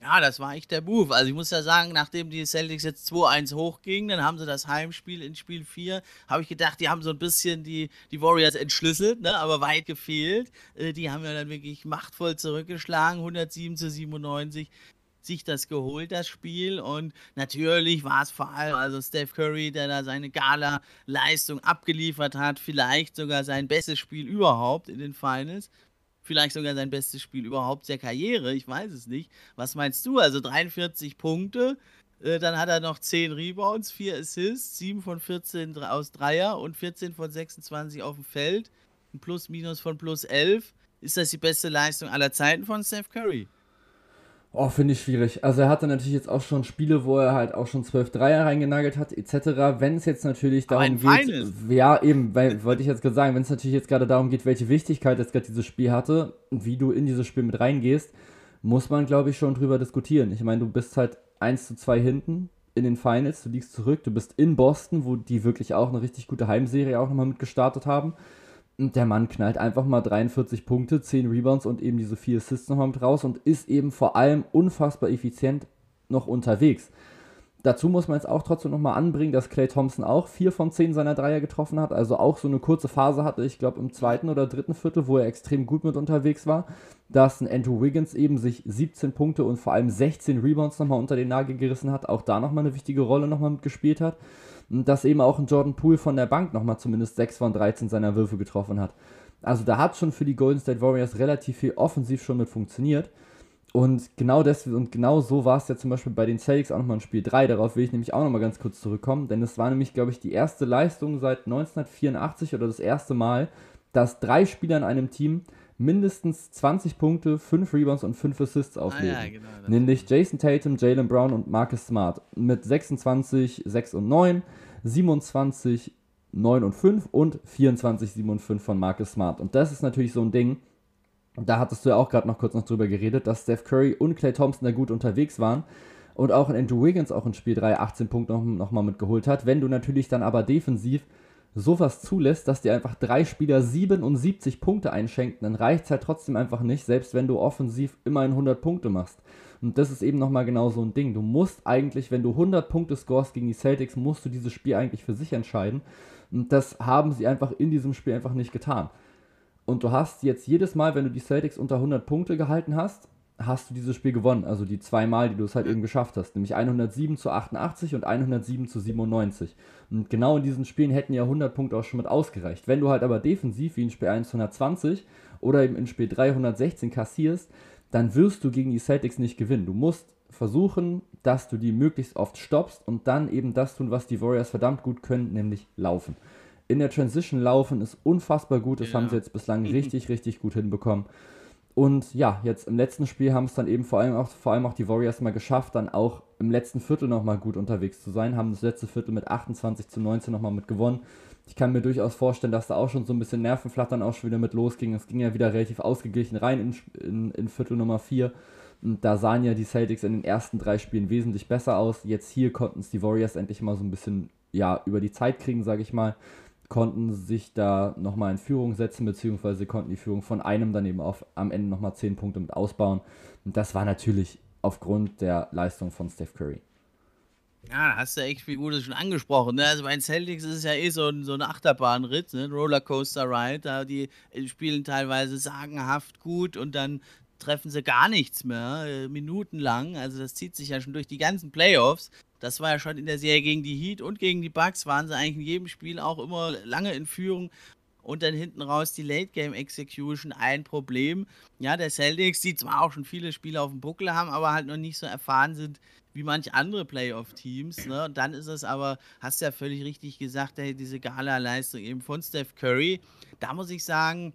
Ja, das war echt der Move. Also ich muss ja sagen, nachdem die Celtics jetzt 2-1 hochgingen, dann haben sie das Heimspiel in Spiel 4, habe ich gedacht, die haben so ein bisschen die, die Warriors entschlüsselt, ne? aber weit gefehlt. Äh, die haben ja dann wirklich machtvoll zurückgeschlagen, 107 zu 97 sich das geholt, das Spiel. Und natürlich war es vor allem also Steph Curry, der da seine Gala-Leistung abgeliefert hat. Vielleicht sogar sein bestes Spiel überhaupt in den Finals. Vielleicht sogar sein bestes Spiel überhaupt der Karriere. Ich weiß es nicht. Was meinst du? Also 43 Punkte. Äh, dann hat er noch 10 Rebounds, 4 Assists, 7 von 14 aus Dreier und 14 von 26 auf dem Feld. Ein Plus-Minus von plus 11. Ist das die beste Leistung aller Zeiten von Steph Curry? Oh, finde ich schwierig. Also er hatte natürlich jetzt auch schon Spiele, wo er halt auch schon 12 Dreier reingenagelt hat, etc. Wenn es jetzt natürlich darum geht, ja eben, weil, wollte ich jetzt gerade sagen, wenn es natürlich jetzt gerade darum geht, welche Wichtigkeit jetzt gerade dieses Spiel hatte und wie du in dieses Spiel mit reingehst, muss man glaube ich schon drüber diskutieren. Ich meine, du bist halt 1 zu 2 hinten in den Finals, du liegst zurück, du bist in Boston, wo die wirklich auch eine richtig gute Heimserie auch nochmal mit gestartet haben. Der Mann knallt einfach mal 43 Punkte, 10 Rebounds und eben diese 4 Assists nochmal mit raus und ist eben vor allem unfassbar effizient noch unterwegs. Dazu muss man jetzt auch trotzdem nochmal anbringen, dass Clay Thompson auch 4 von 10 seiner Dreier getroffen hat, also auch so eine kurze Phase hatte, ich glaube im zweiten oder dritten Viertel, wo er extrem gut mit unterwegs war, dass ein Andrew Wiggins eben sich 17 Punkte und vor allem 16 Rebounds nochmal unter den Nagel gerissen hat, auch da nochmal eine wichtige Rolle nochmal mitgespielt hat dass eben auch ein Jordan Poole von der Bank nochmal zumindest 6 von 13 seiner Würfe getroffen hat. Also da hat schon für die Golden State Warriors relativ viel offensiv schon mit funktioniert. Und genau das und genau so war es ja zum Beispiel bei den Celtics auch nochmal in Spiel 3. Darauf will ich nämlich auch nochmal ganz kurz zurückkommen, denn es war nämlich, glaube ich, die erste Leistung seit 1984 oder das erste Mal, dass drei Spieler in einem Team mindestens 20 Punkte, 5 Rebounds und 5 Assists auflegen. Ah, ja, genau, Nämlich Jason Tatum, Jalen Brown und Marcus Smart mit 26, 6 und 9, 27, 9 und 5 und 24, 7 und 5 von Marcus Smart. Und das ist natürlich so ein Ding, da hattest du ja auch gerade noch kurz noch drüber geredet, dass Steph Curry und Clay Thompson da gut unterwegs waren und auch Andrew Wiggins auch in Spiel 3 18 Punkte noch, noch mal mitgeholt hat. Wenn du natürlich dann aber defensiv sowas zulässt, dass dir einfach drei Spieler 77 Punkte einschenken, dann reicht es halt trotzdem einfach nicht, selbst wenn du offensiv immerhin 100 Punkte machst. Und das ist eben nochmal genau so ein Ding. Du musst eigentlich, wenn du 100 Punkte scorest gegen die Celtics, musst du dieses Spiel eigentlich für sich entscheiden. Und das haben sie einfach in diesem Spiel einfach nicht getan. Und du hast jetzt jedes Mal, wenn du die Celtics unter 100 Punkte gehalten hast, hast du dieses Spiel gewonnen. Also die zwei Mal, die du es halt eben geschafft hast. Nämlich 107 zu 88 und 107 zu 97. Und genau in diesen Spielen hätten ja 100 Punkte auch schon mit ausgereicht. Wenn du halt aber defensiv wie in Spiel 1 120 oder eben in Spiel 3 116 kassierst, dann wirst du gegen die Celtics nicht gewinnen. Du musst versuchen, dass du die möglichst oft stoppst und dann eben das tun, was die Warriors verdammt gut können, nämlich laufen. In der Transition laufen ist unfassbar gut. Das ja. haben sie jetzt bislang richtig, richtig gut hinbekommen. Und ja, jetzt im letzten Spiel haben es dann eben vor allem auch, vor allem auch die Warriors mal geschafft, dann auch im letzten Viertel nochmal gut unterwegs zu sein, haben das letzte Viertel mit 28 zu 19 nochmal mit gewonnen. Ich kann mir durchaus vorstellen, dass da auch schon so ein bisschen Nervenflattern auch schon wieder mit losging. Es ging ja wieder relativ ausgeglichen rein in, in, in Viertel Nummer 4. Und da sahen ja die Celtics in den ersten drei Spielen wesentlich besser aus. Jetzt hier konnten es die Warriors endlich mal so ein bisschen ja, über die Zeit kriegen, sage ich mal. Konnten sich da nochmal in Führung setzen, beziehungsweise konnten die Führung von einem dann eben auf, am Ende nochmal 10 Punkte mit ausbauen. Und das war natürlich aufgrund der Leistung von Steph Curry. Ja, hast du echt viel Gutes schon angesprochen. Ne? Also bei den Celtics ist es ja eh so ein, so ein Achterbahnritt, ne? Rollercoaster Ride. Da die spielen teilweise sagenhaft gut und dann treffen sie gar nichts mehr, äh, minutenlang. Also das zieht sich ja schon durch die ganzen Playoffs. Das war ja schon in der Serie gegen die Heat und gegen die Bucks, waren sie eigentlich in jedem Spiel auch immer lange in Führung. Und dann hinten raus die Late Game Execution ein Problem. Ja, der Celtics, die zwar auch schon viele Spiele auf dem Buckel haben, aber halt noch nicht so erfahren sind wie manche andere Playoff-Teams. Ne? Und dann ist es aber, hast du ja völlig richtig gesagt, diese Gala-Leistung eben von Steph Curry. Da muss ich sagen,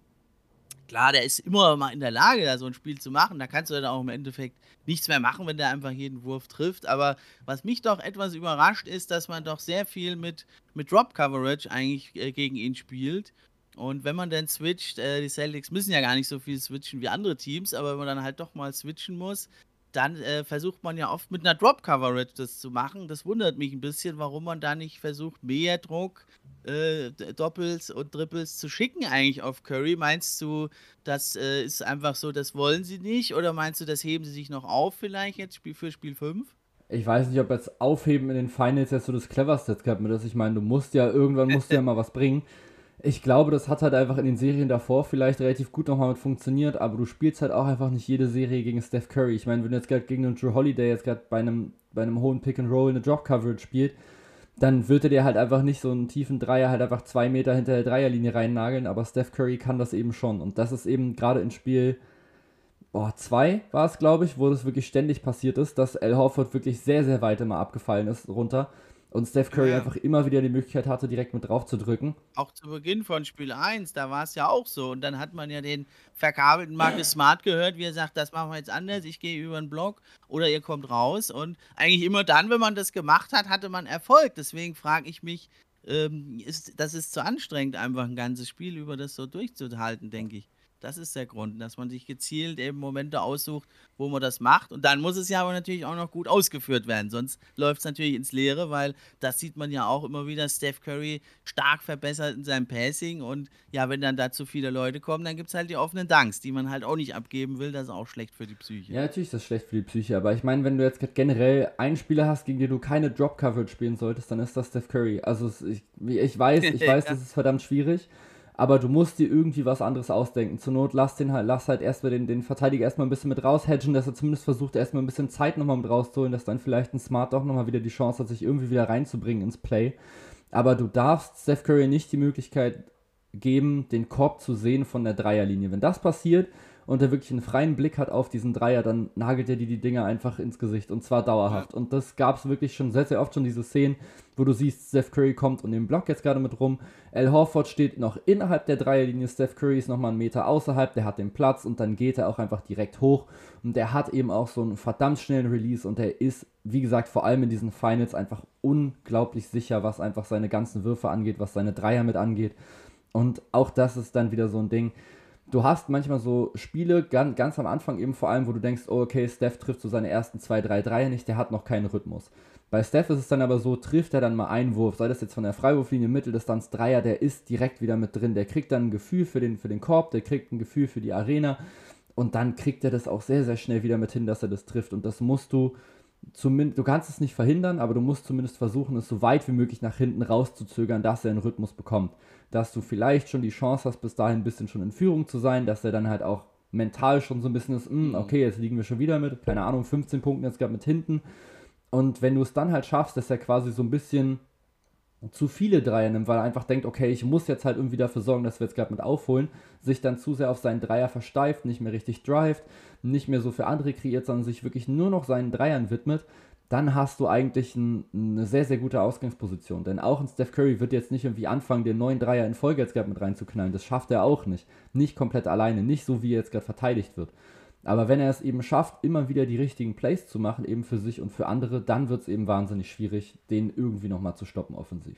klar, der ist immer mal in der Lage, da so ein Spiel zu machen. Da kannst du dann auch im Endeffekt nichts mehr machen, wenn der einfach jeden Wurf trifft. Aber was mich doch etwas überrascht ist, dass man doch sehr viel mit, mit Drop-Coverage eigentlich äh, gegen ihn spielt. Und wenn man dann switcht, äh, die Celtics müssen ja gar nicht so viel switchen wie andere Teams, aber wenn man dann halt doch mal switchen muss, dann äh, versucht man ja oft mit einer Drop-Coverage das zu machen. Das wundert mich ein bisschen, warum man da nicht versucht, mehr Druck, äh, Doppels und Triples zu schicken eigentlich auf Curry. Meinst du, das äh, ist einfach so, das wollen sie nicht? Oder meinst du, das heben sie sich noch auf vielleicht jetzt Spiel für Spiel 5? Ich weiß nicht, ob jetzt Aufheben in den Finals jetzt so das cleverste mit, dass ich meine, du musst ja, irgendwann musst du ja mal was bringen. Ich glaube, das hat halt einfach in den Serien davor vielleicht relativ gut nochmal mit funktioniert, aber du spielst halt auch einfach nicht jede Serie gegen Steph Curry. Ich meine, wenn du jetzt gerade gegen einen Drew Holiday jetzt gerade bei einem, bei einem hohen Pick and Roll eine Drop Coverage spielt, dann wird er dir halt einfach nicht so einen tiefen Dreier halt einfach zwei Meter hinter der Dreierlinie reinnageln, aber Steph Curry kann das eben schon. Und das ist eben gerade in Spiel 2 war es, glaube ich, wo das wirklich ständig passiert ist, dass Al Horford wirklich sehr, sehr weit immer abgefallen ist runter und Steph Curry ja. einfach immer wieder die Möglichkeit hatte, direkt mit drauf zu drücken. Auch zu Beginn von Spiel 1, da war es ja auch so. Und dann hat man ja den verkabelten Marcus Smart gehört, wie er sagt, das machen wir jetzt anders, ich gehe über den Block oder ihr kommt raus. Und eigentlich immer dann, wenn man das gemacht hat, hatte man Erfolg. Deswegen frage ich mich, ähm, ist, das ist zu anstrengend, einfach ein ganzes Spiel über das so durchzuhalten, denke ich. Das ist der Grund, dass man sich gezielt eben Momente aussucht, wo man das macht. Und dann muss es ja aber natürlich auch noch gut ausgeführt werden. Sonst läuft es natürlich ins Leere, weil das sieht man ja auch immer wieder. Steph Curry stark verbessert in seinem Passing. Und ja, wenn dann da zu viele Leute kommen, dann gibt es halt die offenen Dunks, die man halt auch nicht abgeben will. Das ist auch schlecht für die Psyche. Ja, natürlich ist das schlecht für die Psyche. Aber ich meine, wenn du jetzt generell einen Spieler hast, gegen den du keine Drop-Coverage spielen solltest, dann ist das Steph Curry. Also ich, ich weiß, ich weiß, ja. das ist verdammt schwierig aber du musst dir irgendwie was anderes ausdenken. Zur Not lass den halt, lass halt erstmal den, den Verteidiger erstmal ein bisschen mit raushedgen, dass er zumindest versucht, erstmal ein bisschen Zeit nochmal mit rauszuholen, dass dann vielleicht ein Smart doch nochmal wieder die Chance hat, sich irgendwie wieder reinzubringen ins Play. Aber du darfst Steph Curry nicht die Möglichkeit geben, den Korb zu sehen von der Dreierlinie. Wenn das passiert, und er wirklich einen freien Blick hat auf diesen Dreier, dann nagelt er dir die Dinger einfach ins Gesicht und zwar dauerhaft. Und das gab es wirklich schon sehr, sehr oft schon diese Szenen, wo du siehst, Steph Curry kommt und den Block jetzt gerade mit rum. Al Horford steht noch innerhalb der Dreierlinie, Steph Curry ist nochmal einen Meter außerhalb, der hat den Platz und dann geht er auch einfach direkt hoch. Und der hat eben auch so einen verdammt schnellen Release und er ist, wie gesagt, vor allem in diesen Finals einfach unglaublich sicher, was einfach seine ganzen Würfe angeht, was seine Dreier mit angeht. Und auch das ist dann wieder so ein Ding du hast manchmal so Spiele, ganz, ganz am Anfang eben vor allem, wo du denkst, oh, okay, Steph trifft so seine ersten zwei, drei Dreier nicht, der hat noch keinen Rhythmus. Bei Steph ist es dann aber so, trifft er dann mal einen Wurf, sei das jetzt von der Freiwurflinie, Mitteldistanz, Dreier, der ist direkt wieder mit drin. Der kriegt dann ein Gefühl für den, für den Korb, der kriegt ein Gefühl für die Arena und dann kriegt er das auch sehr, sehr schnell wieder mit hin, dass er das trifft. Und das musst du zumindest, du kannst es nicht verhindern, aber du musst zumindest versuchen, es so weit wie möglich nach hinten rauszuzögern, dass er einen Rhythmus bekommt dass du vielleicht schon die Chance hast, bis dahin ein bisschen schon in Führung zu sein, dass er dann halt auch mental schon so ein bisschen ist, hm, mhm. okay, jetzt liegen wir schon wieder mit, keine Ahnung, 15 Punkten jetzt gerade mit hinten. Und wenn du es dann halt schaffst, dass er quasi so ein bisschen zu viele Dreier nimmt, weil er einfach denkt, okay, ich muss jetzt halt irgendwie dafür sorgen, dass wir jetzt gerade mit aufholen, sich dann zu sehr auf seinen Dreier versteift, nicht mehr richtig drivet, nicht mehr so für andere kreiert, sondern sich wirklich nur noch seinen Dreiern widmet, dann hast du eigentlich ein, eine sehr, sehr gute Ausgangsposition. Denn auch ein Steph Curry wird jetzt nicht irgendwie anfangen, den neuen Dreier in Folge jetzt gerade mit reinzuknallen. Das schafft er auch nicht. Nicht komplett alleine, nicht so, wie er jetzt gerade verteidigt wird. Aber wenn er es eben schafft, immer wieder die richtigen Plays zu machen, eben für sich und für andere, dann wird es eben wahnsinnig schwierig, den irgendwie nochmal zu stoppen offensiv.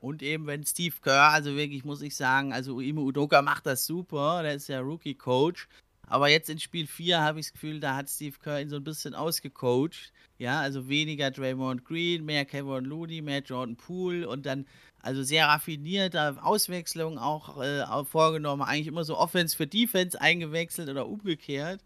Und eben, wenn Steve Kerr, also wirklich muss ich sagen, also Imo Udoka macht das super, der ist ja Rookie-Coach. Aber jetzt in Spiel 4 habe ich das Gefühl, da hat Steve Kerr ihn so ein bisschen ausgecoacht. Ja, also weniger Draymond Green, mehr Kevin Looney, mehr Jordan Poole und dann also sehr raffinierte Auswechslungen auch, äh, vorgenommen. Eigentlich immer so Offense für Defense eingewechselt oder umgekehrt.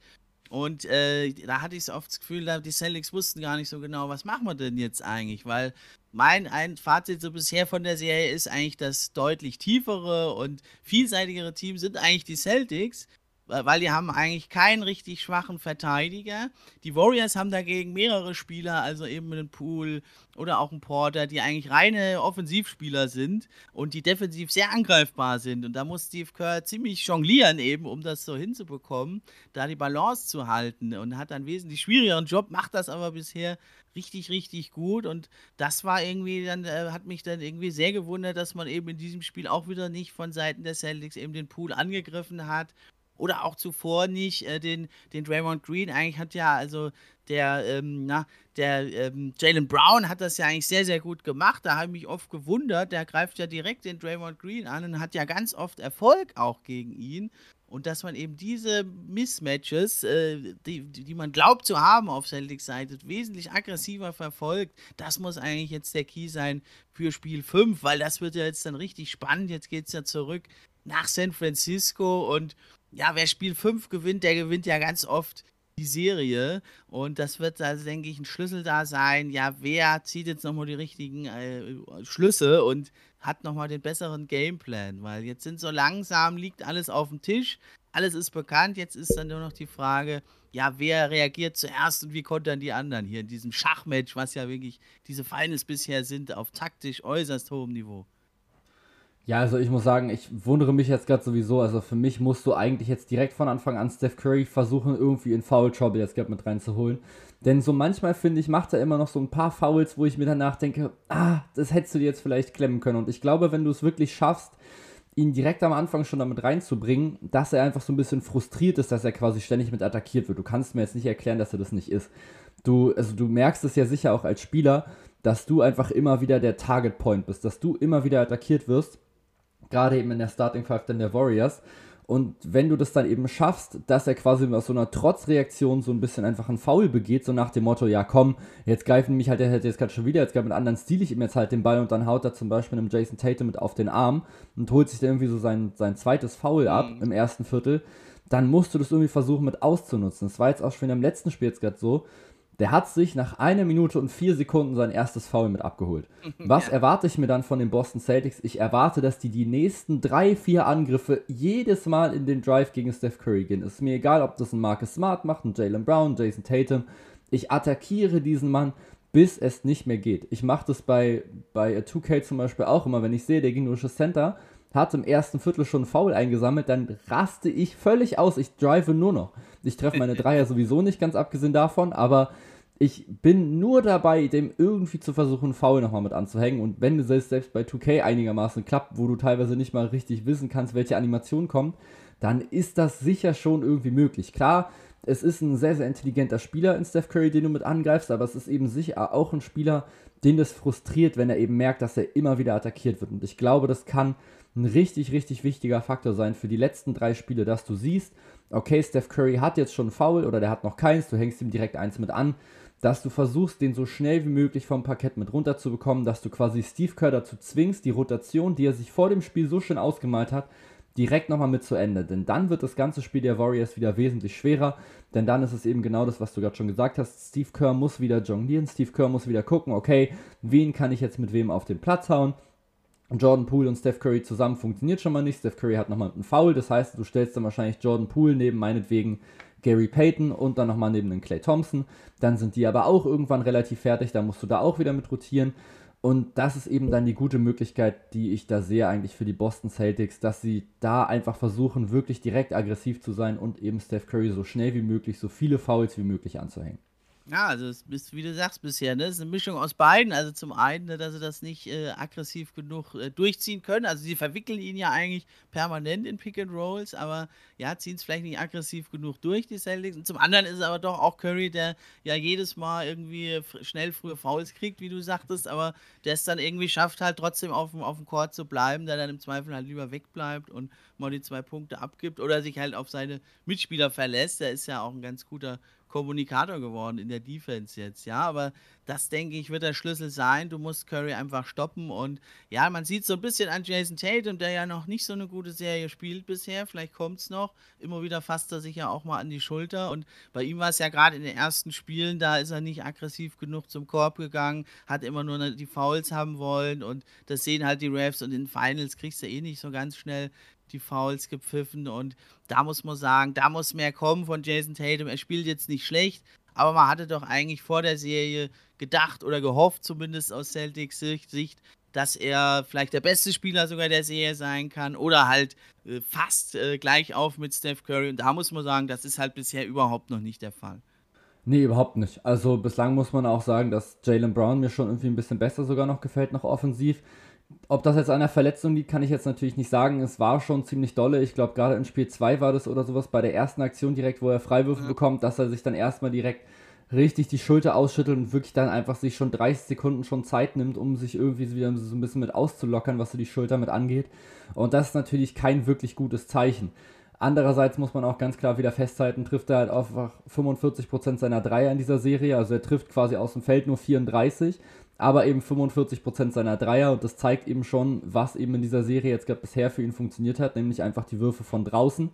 Und äh, da hatte ich oft das Gefühl, die Celtics wussten gar nicht so genau, was machen wir denn jetzt eigentlich, weil mein ein Fazit so bisher von der Serie ist eigentlich, das deutlich tiefere und vielseitigere Team sind eigentlich die Celtics weil die haben eigentlich keinen richtig schwachen Verteidiger. Die Warriors haben dagegen mehrere Spieler, also eben einen Pool oder auch einen Porter, die eigentlich reine Offensivspieler sind und die defensiv sehr angreifbar sind. Und da muss Steve Kerr ziemlich jonglieren eben, um das so hinzubekommen, da die Balance zu halten und hat einen wesentlich schwierigeren Job, macht das aber bisher richtig, richtig gut. Und das war irgendwie dann, äh, hat mich dann irgendwie sehr gewundert, dass man eben in diesem Spiel auch wieder nicht von Seiten der Celtics eben den Pool angegriffen hat oder auch zuvor nicht äh, den, den Draymond Green. Eigentlich hat ja, also der, ähm, na, der ähm, Jalen Brown hat das ja eigentlich sehr, sehr gut gemacht. Da habe ich mich oft gewundert. Der greift ja direkt den Draymond Green an und hat ja ganz oft Erfolg auch gegen ihn. Und dass man eben diese Mismatches, äh, die, die man glaubt zu haben auf Celtics Seite, wesentlich aggressiver verfolgt, das muss eigentlich jetzt der Key sein für Spiel 5, weil das wird ja jetzt dann richtig spannend. Jetzt geht es ja zurück nach San Francisco und ja, wer Spiel 5 gewinnt, der gewinnt ja ganz oft die Serie. Und das wird also, denke ich, ein Schlüssel da sein. Ja, wer zieht jetzt nochmal die richtigen äh, Schlüsse und hat nochmal den besseren Gameplan? Weil jetzt sind so langsam, liegt alles auf dem Tisch, alles ist bekannt. Jetzt ist dann nur noch die Frage, ja, wer reagiert zuerst und wie kontern die anderen hier in diesem Schachmatch, was ja wirklich diese Finals bisher sind, auf taktisch äußerst hohem Niveau. Ja, also ich muss sagen, ich wundere mich jetzt gerade sowieso. Also für mich musst du eigentlich jetzt direkt von Anfang an Steph Curry versuchen, irgendwie in Foul Trouble jetzt gerade mit reinzuholen. Denn so manchmal finde ich, macht er immer noch so ein paar Fouls, wo ich mir danach denke, ah, das hättest du dir jetzt vielleicht klemmen können. Und ich glaube, wenn du es wirklich schaffst, ihn direkt am Anfang schon damit reinzubringen, dass er einfach so ein bisschen frustriert ist, dass er quasi ständig mit attackiert wird. Du kannst mir jetzt nicht erklären, dass er das nicht ist. Du, also du merkst es ja sicher auch als Spieler, dass du einfach immer wieder der Target Point bist, dass du immer wieder attackiert wirst gerade eben in der Starting Five dann der Warriors. Und wenn du das dann eben schaffst, dass er quasi aus so einer Trotzreaktion so ein bisschen einfach einen Foul begeht, so nach dem Motto, ja komm, jetzt greifen mich halt, der hätte jetzt gerade schon wieder, jetzt gerade mit anderen Stil ich ihm jetzt halt den Ball und dann haut er zum Beispiel einem Jason Tatum mit auf den Arm und holt sich dann irgendwie so sein, sein zweites Foul ab mhm. im ersten Viertel, dann musst du das irgendwie versuchen mit auszunutzen. Das war jetzt auch schon im letzten Spiel jetzt gerade so, der hat sich nach einer Minute und vier Sekunden sein erstes Foul mit abgeholt. Was ja. erwarte ich mir dann von den Boston Celtics? Ich erwarte, dass die die nächsten drei, vier Angriffe jedes Mal in den Drive gegen Steph Curry gehen. Es ist mir egal, ob das ein Marcus Smart macht, ein Jalen Brown, Jason Tatum. Ich attackiere diesen Mann, bis es nicht mehr geht. Ich mache das bei, bei 2K zum Beispiel auch immer, wenn ich sehe, der gegnerische Center hat im ersten Viertel schon Foul eingesammelt, dann raste ich völlig aus. Ich drive nur noch. Ich treffe meine Dreier sowieso nicht, ganz abgesehen davon, aber ich bin nur dabei, dem irgendwie zu versuchen, Foul nochmal mit anzuhängen. Und wenn es selbst bei 2K einigermaßen klappt, wo du teilweise nicht mal richtig wissen kannst, welche Animation kommt, dann ist das sicher schon irgendwie möglich. Klar, es ist ein sehr, sehr intelligenter Spieler in Steph Curry, den du mit angreifst, aber es ist eben sicher auch ein Spieler, den das frustriert, wenn er eben merkt, dass er immer wieder attackiert wird. Und ich glaube, das kann ein richtig, richtig wichtiger Faktor sein für die letzten drei Spiele, dass du siehst, okay, Steph Curry hat jetzt schon Foul oder der hat noch keins, du hängst ihm direkt eins mit an, dass du versuchst, den so schnell wie möglich vom Parkett mit runterzubekommen, dass du quasi Steve Kerr dazu zwingst, die Rotation, die er sich vor dem Spiel so schön ausgemalt hat, direkt nochmal mit zu Ende. Denn dann wird das ganze Spiel der Warriors wieder wesentlich schwerer. Denn dann ist es eben genau das, was du gerade schon gesagt hast. Steve Kerr muss wieder jonglieren. Steve Kerr muss wieder gucken, okay, wen kann ich jetzt mit wem auf den Platz hauen. Jordan Poole und Steph Curry zusammen funktioniert schon mal nicht. Steph Curry hat nochmal einen Foul, das heißt, du stellst dann wahrscheinlich Jordan Poole neben meinetwegen Gary Payton und dann nochmal neben den Clay Thompson. Dann sind die aber auch irgendwann relativ fertig, da musst du da auch wieder mit rotieren. Und das ist eben dann die gute Möglichkeit, die ich da sehe eigentlich für die Boston Celtics, dass sie da einfach versuchen, wirklich direkt aggressiv zu sein und eben Steph Curry so schnell wie möglich, so viele Fouls wie möglich anzuhängen. Ja, also es ist, wie du sagst bisher, ne, es ist eine Mischung aus beiden. Also zum einen, ne, dass sie das nicht äh, aggressiv genug äh, durchziehen können. Also sie verwickeln ihn ja eigentlich permanent in Pick and Rolls, aber ja, ziehen es vielleicht nicht aggressiv genug durch, die Celtics. Und zum anderen ist es aber doch auch Curry, der ja jedes Mal irgendwie schnell frühe Fouls kriegt, wie du sagtest, aber der es dann irgendwie schafft, halt trotzdem auf dem, auf Court zu bleiben, der dann im Zweifel halt lieber wegbleibt und mal die zwei Punkte abgibt oder sich halt auf seine Mitspieler verlässt. Der ist ja auch ein ganz guter Kommunikator geworden in der Defense jetzt, ja, aber das denke ich wird der Schlüssel sein. Du musst Curry einfach stoppen und ja, man sieht so ein bisschen an Jason Tatum, der ja noch nicht so eine gute Serie spielt bisher, vielleicht kommt es noch. Immer wieder fasst er sich ja auch mal an die Schulter und bei ihm war es ja gerade in den ersten Spielen, da ist er nicht aggressiv genug zum Korb gegangen, hat immer nur die Fouls haben wollen und das sehen halt die Refs und in den Finals kriegst du eh nicht so ganz schnell die Fouls gepfiffen und da muss man sagen, da muss mehr kommen von Jason Tatum. Er spielt jetzt nicht schlecht, aber man hatte doch eigentlich vor der Serie gedacht oder gehofft, zumindest aus Celtics Sicht, dass er vielleicht der beste Spieler sogar der Serie sein kann oder halt äh, fast äh, gleich auf mit Steph Curry. Und da muss man sagen, das ist halt bisher überhaupt noch nicht der Fall. Nee, überhaupt nicht. Also bislang muss man auch sagen, dass Jalen Brown mir schon irgendwie ein bisschen besser sogar noch gefällt, noch offensiv. Ob das jetzt an der Verletzung liegt, kann ich jetzt natürlich nicht sagen. Es war schon ziemlich dolle. Ich glaube, gerade in Spiel 2 war das oder sowas bei der ersten Aktion direkt, wo er Freiwürfe ja. bekommt, dass er sich dann erstmal direkt richtig die Schulter ausschüttelt und wirklich dann einfach sich schon 30 Sekunden schon Zeit nimmt, um sich irgendwie wieder so ein bisschen mit auszulockern, was so die Schulter mit angeht. Und das ist natürlich kein wirklich gutes Zeichen. Andererseits muss man auch ganz klar wieder festhalten, trifft er halt einfach 45% seiner Dreier in dieser Serie. Also er trifft quasi aus dem Feld nur 34 aber eben 45% seiner Dreier und das zeigt eben schon, was eben in dieser Serie jetzt gerade bisher für ihn funktioniert hat, nämlich einfach die Würfe von draußen.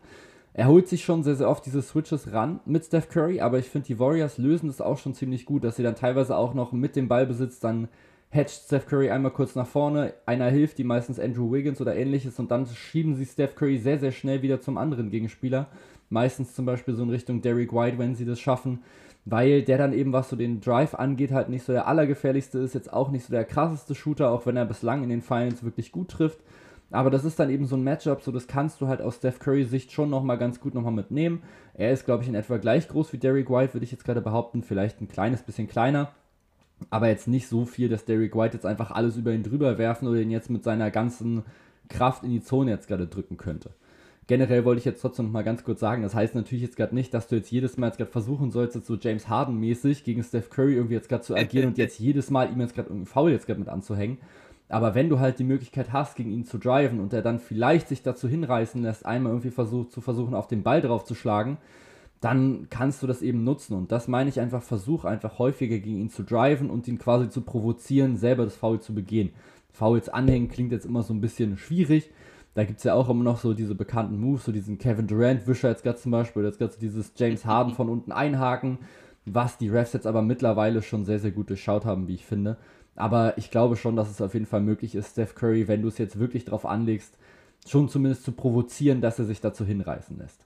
Er holt sich schon sehr, sehr oft diese Switches ran mit Steph Curry, aber ich finde, die Warriors lösen das auch schon ziemlich gut, dass sie dann teilweise auch noch mit dem Ballbesitz dann hatcht Steph Curry einmal kurz nach vorne, einer hilft, die meistens Andrew Wiggins oder ähnliches und dann schieben sie Steph Curry sehr, sehr schnell wieder zum anderen Gegenspieler. Meistens zum Beispiel so in Richtung Derrick White, wenn sie das schaffen weil der dann eben, was so den Drive angeht, halt nicht so der allergefährlichste ist, jetzt auch nicht so der krasseste Shooter, auch wenn er bislang in den Finals wirklich gut trifft. Aber das ist dann eben so ein Matchup, so das kannst du halt aus Steph Curry Sicht schon nochmal ganz gut nochmal mitnehmen. Er ist, glaube ich, in etwa gleich groß wie Derrick White, würde ich jetzt gerade behaupten, vielleicht ein kleines bisschen kleiner. Aber jetzt nicht so viel, dass Derrick White jetzt einfach alles über ihn drüber werfen oder ihn jetzt mit seiner ganzen Kraft in die Zone jetzt gerade drücken könnte. Generell wollte ich jetzt trotzdem noch mal ganz kurz sagen, das heißt natürlich jetzt gerade nicht, dass du jetzt jedes Mal jetzt gerade versuchen sollst, so James Harden mäßig gegen Steph Curry irgendwie jetzt gerade zu agieren und jetzt jedes Mal ihm jetzt gerade irgendeinen Foul jetzt gerade mit anzuhängen. Aber wenn du halt die Möglichkeit hast, gegen ihn zu driven und er dann vielleicht sich dazu hinreißen lässt, einmal irgendwie versuch, zu versuchen, auf den Ball drauf zu schlagen, dann kannst du das eben nutzen. Und das meine ich einfach, versuch einfach häufiger gegen ihn zu driven und ihn quasi zu provozieren, selber das Foul zu begehen. Fouls anhängen klingt jetzt immer so ein bisschen schwierig, da gibt es ja auch immer noch so diese bekannten Moves, so diesen Kevin Durant-Wischer jetzt gerade zum Beispiel, jetzt gerade so dieses James Harden von unten einhaken, was die Refs jetzt aber mittlerweile schon sehr, sehr gut durchschaut haben, wie ich finde. Aber ich glaube schon, dass es auf jeden Fall möglich ist, Steph Curry, wenn du es jetzt wirklich drauf anlegst, schon zumindest zu provozieren, dass er sich dazu hinreißen lässt.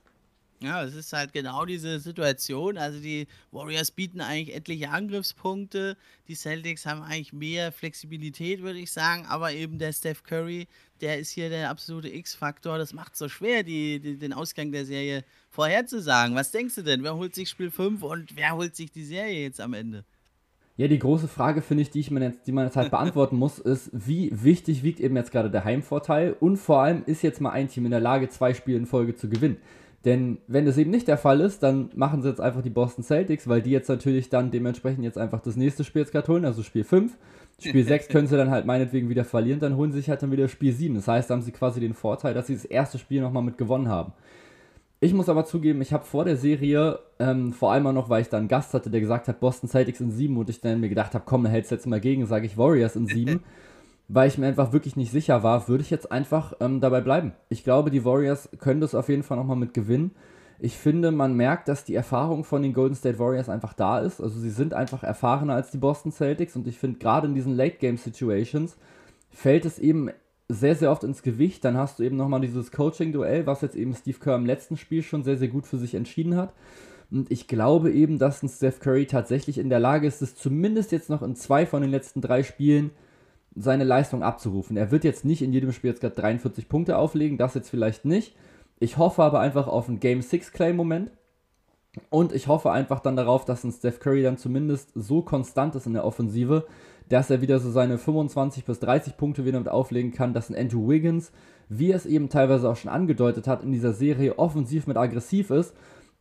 Ja, es ist halt genau diese Situation. Also die Warriors bieten eigentlich etliche Angriffspunkte. Die Celtics haben eigentlich mehr Flexibilität, würde ich sagen. Aber eben der Steph Curry, der ist hier der absolute X-Faktor. Das macht es so schwer, die, die, den Ausgang der Serie vorherzusagen. Was denkst du denn? Wer holt sich Spiel 5 und wer holt sich die Serie jetzt am Ende? Ja, die große Frage, finde ich, die, ich mir jetzt, die man jetzt halt beantworten muss, ist, wie wichtig wiegt eben jetzt gerade der Heimvorteil und vor allem ist jetzt mal ein Team in der Lage, zwei Spiele in Folge zu gewinnen. Denn wenn das eben nicht der Fall ist, dann machen sie jetzt einfach die Boston Celtics, weil die jetzt natürlich dann dementsprechend jetzt einfach das nächste Spiel jetzt gerade holen, also Spiel 5. Spiel 6 können sie dann halt meinetwegen wieder verlieren, dann holen sie sich halt dann wieder Spiel 7. Das heißt, da haben sie quasi den Vorteil, dass sie das erste Spiel nochmal mit gewonnen haben. Ich muss aber zugeben, ich habe vor der Serie, ähm, vor allem auch noch, weil ich da einen Gast hatte, der gesagt hat, Boston Celtics in 7 und ich dann mir gedacht habe, komm, dann hältst jetzt mal gegen, sage ich Warriors in 7. weil ich mir einfach wirklich nicht sicher war, würde ich jetzt einfach ähm, dabei bleiben. Ich glaube, die Warriors können das auf jeden Fall nochmal mit gewinnen. Ich finde, man merkt, dass die Erfahrung von den Golden State Warriors einfach da ist. Also sie sind einfach erfahrener als die Boston Celtics und ich finde, gerade in diesen Late-Game-Situations fällt es eben sehr, sehr oft ins Gewicht. Dann hast du eben nochmal dieses Coaching-Duell, was jetzt eben Steve Kerr im letzten Spiel schon sehr, sehr gut für sich entschieden hat. Und ich glaube eben, dass ein Steph Curry tatsächlich in der Lage ist, es zumindest jetzt noch in zwei von den letzten drei Spielen seine Leistung abzurufen. Er wird jetzt nicht in jedem Spiel jetzt gerade 43 Punkte auflegen, das jetzt vielleicht nicht. Ich hoffe aber einfach auf einen Game 6 Claim Moment, Und ich hoffe einfach dann darauf, dass ein Steph Curry dann zumindest so konstant ist in der Offensive, dass er wieder so seine 25 bis 30 Punkte wieder mit auflegen kann, dass ein Andrew Wiggins, wie er es eben teilweise auch schon angedeutet hat, in dieser Serie offensiv mit aggressiv ist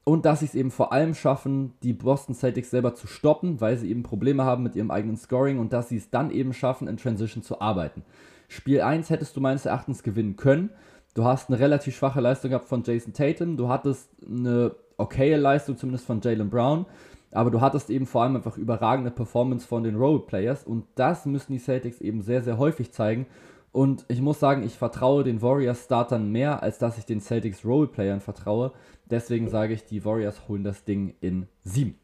und dass sie es eben vor allem schaffen, die Boston Celtics selber zu stoppen, weil sie eben Probleme haben mit ihrem eigenen Scoring und dass sie es dann eben schaffen, in Transition zu arbeiten. Spiel 1 hättest du meines Erachtens gewinnen können. Du hast eine relativ schwache Leistung gehabt von Jason Tatum, du hattest eine okaye Leistung zumindest von Jalen Brown, aber du hattest eben vor allem einfach überragende Performance von den Roleplayers und das müssen die Celtics eben sehr, sehr häufig zeigen. Und ich muss sagen, ich vertraue den Warriors-Startern mehr, als dass ich den Celtics Roleplayern vertraue. Deswegen sage ich, die Warriors holen das Ding in 7.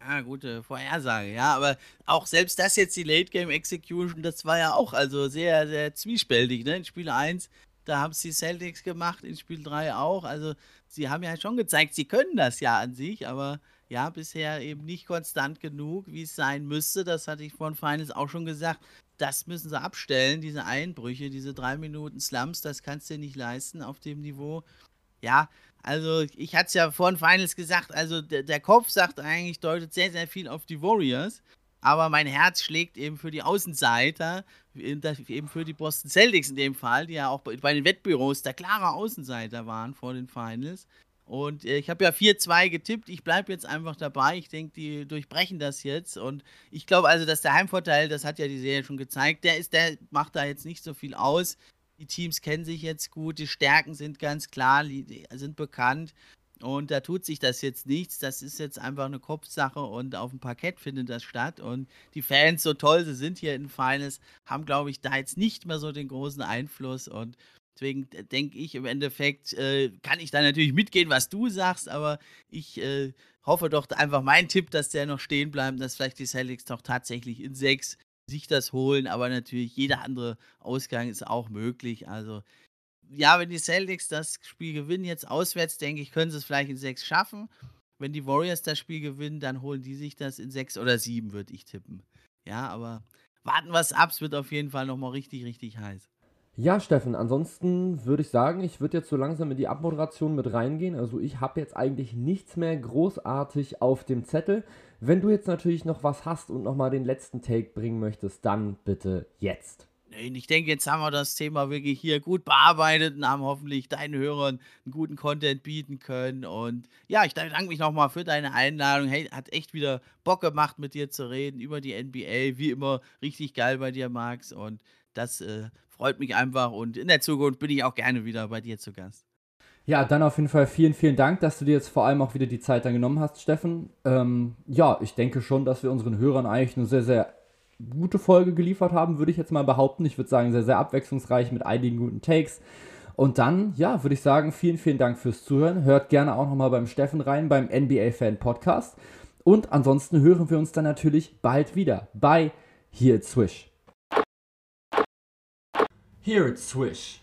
Ja, gute Vorhersage, ja, aber auch selbst das jetzt, die Late Game Execution, das war ja auch also sehr, sehr zwiespältig, ne? In Spiel 1, da haben es die Celtics gemacht, in Spiel 3 auch. Also, sie haben ja schon gezeigt, sie können das ja an sich, aber ja, bisher eben nicht konstant genug, wie es sein müsste. Das hatte ich von Finals auch schon gesagt das müssen sie abstellen, diese Einbrüche, diese drei Minuten Slums, das kannst du dir nicht leisten auf dem Niveau. Ja, also ich hatte es ja vor den Finals gesagt, also der, der, Kopf sagt eigentlich, deutet sehr, sehr viel auf die Warriors, aber mein Herz schlägt eben für die Außenseiter, eben für die Boston Celtics in dem Fall, die ja auch bei den Wettbüros der klare Außenseiter waren vor den Finals. Und äh, ich habe ja 4-2 getippt. Ich bleibe jetzt einfach dabei. Ich denke, die durchbrechen das jetzt. Und ich glaube also, dass der Heimvorteil, das hat ja die Serie schon gezeigt, der ist, der macht da jetzt nicht so viel aus. Die Teams kennen sich jetzt gut, die Stärken sind ganz klar, sind bekannt. Und da tut sich das jetzt nichts. Das ist jetzt einfach eine Kopfsache und auf dem Parkett findet das statt. Und die Fans, so toll sie sind hier in Finals, haben, glaube ich, da jetzt nicht mehr so den großen Einfluss. Und Deswegen denke ich im Endeffekt, äh, kann ich da natürlich mitgehen, was du sagst, aber ich äh, hoffe doch einfach mein Tipp, dass der noch stehen bleibt, dass vielleicht die Celtics doch tatsächlich in sechs sich das holen, aber natürlich jeder andere Ausgang ist auch möglich. Also ja, wenn die Celtics das Spiel gewinnen, jetzt auswärts, denke ich, können sie es vielleicht in sechs schaffen. Wenn die Warriors das Spiel gewinnen, dann holen die sich das in sechs oder sieben, würde ich tippen. Ja, aber warten wir es ab, es wird auf jeden Fall nochmal richtig, richtig heiß. Ja, Steffen, ansonsten würde ich sagen, ich würde jetzt so langsam in die Abmoderation mit reingehen. Also ich habe jetzt eigentlich nichts mehr großartig auf dem Zettel. Wenn du jetzt natürlich noch was hast und nochmal den letzten Take bringen möchtest, dann bitte jetzt. Ich denke, jetzt haben wir das Thema wirklich hier gut bearbeitet und haben hoffentlich deinen Hörern einen guten Content bieten können. Und ja, ich danke mich nochmal für deine Einladung. Hey, hat echt wieder Bock gemacht, mit dir zu reden über die NBA. Wie immer, richtig geil bei dir, Max. Und das äh, freut mich einfach und in der Zukunft bin ich auch gerne wieder bei dir zu Gast. Ja, dann auf jeden Fall vielen, vielen Dank, dass du dir jetzt vor allem auch wieder die Zeit dann genommen hast, Steffen. Ähm, ja, ich denke schon, dass wir unseren Hörern eigentlich eine sehr, sehr gute Folge geliefert haben, würde ich jetzt mal behaupten. Ich würde sagen, sehr, sehr abwechslungsreich mit einigen guten Takes. Und dann, ja, würde ich sagen, vielen, vielen Dank fürs Zuhören. Hört gerne auch nochmal beim Steffen rein, beim NBA Fan Podcast. Und ansonsten hören wir uns dann natürlich bald wieder bei Here Swish. Here at Swish,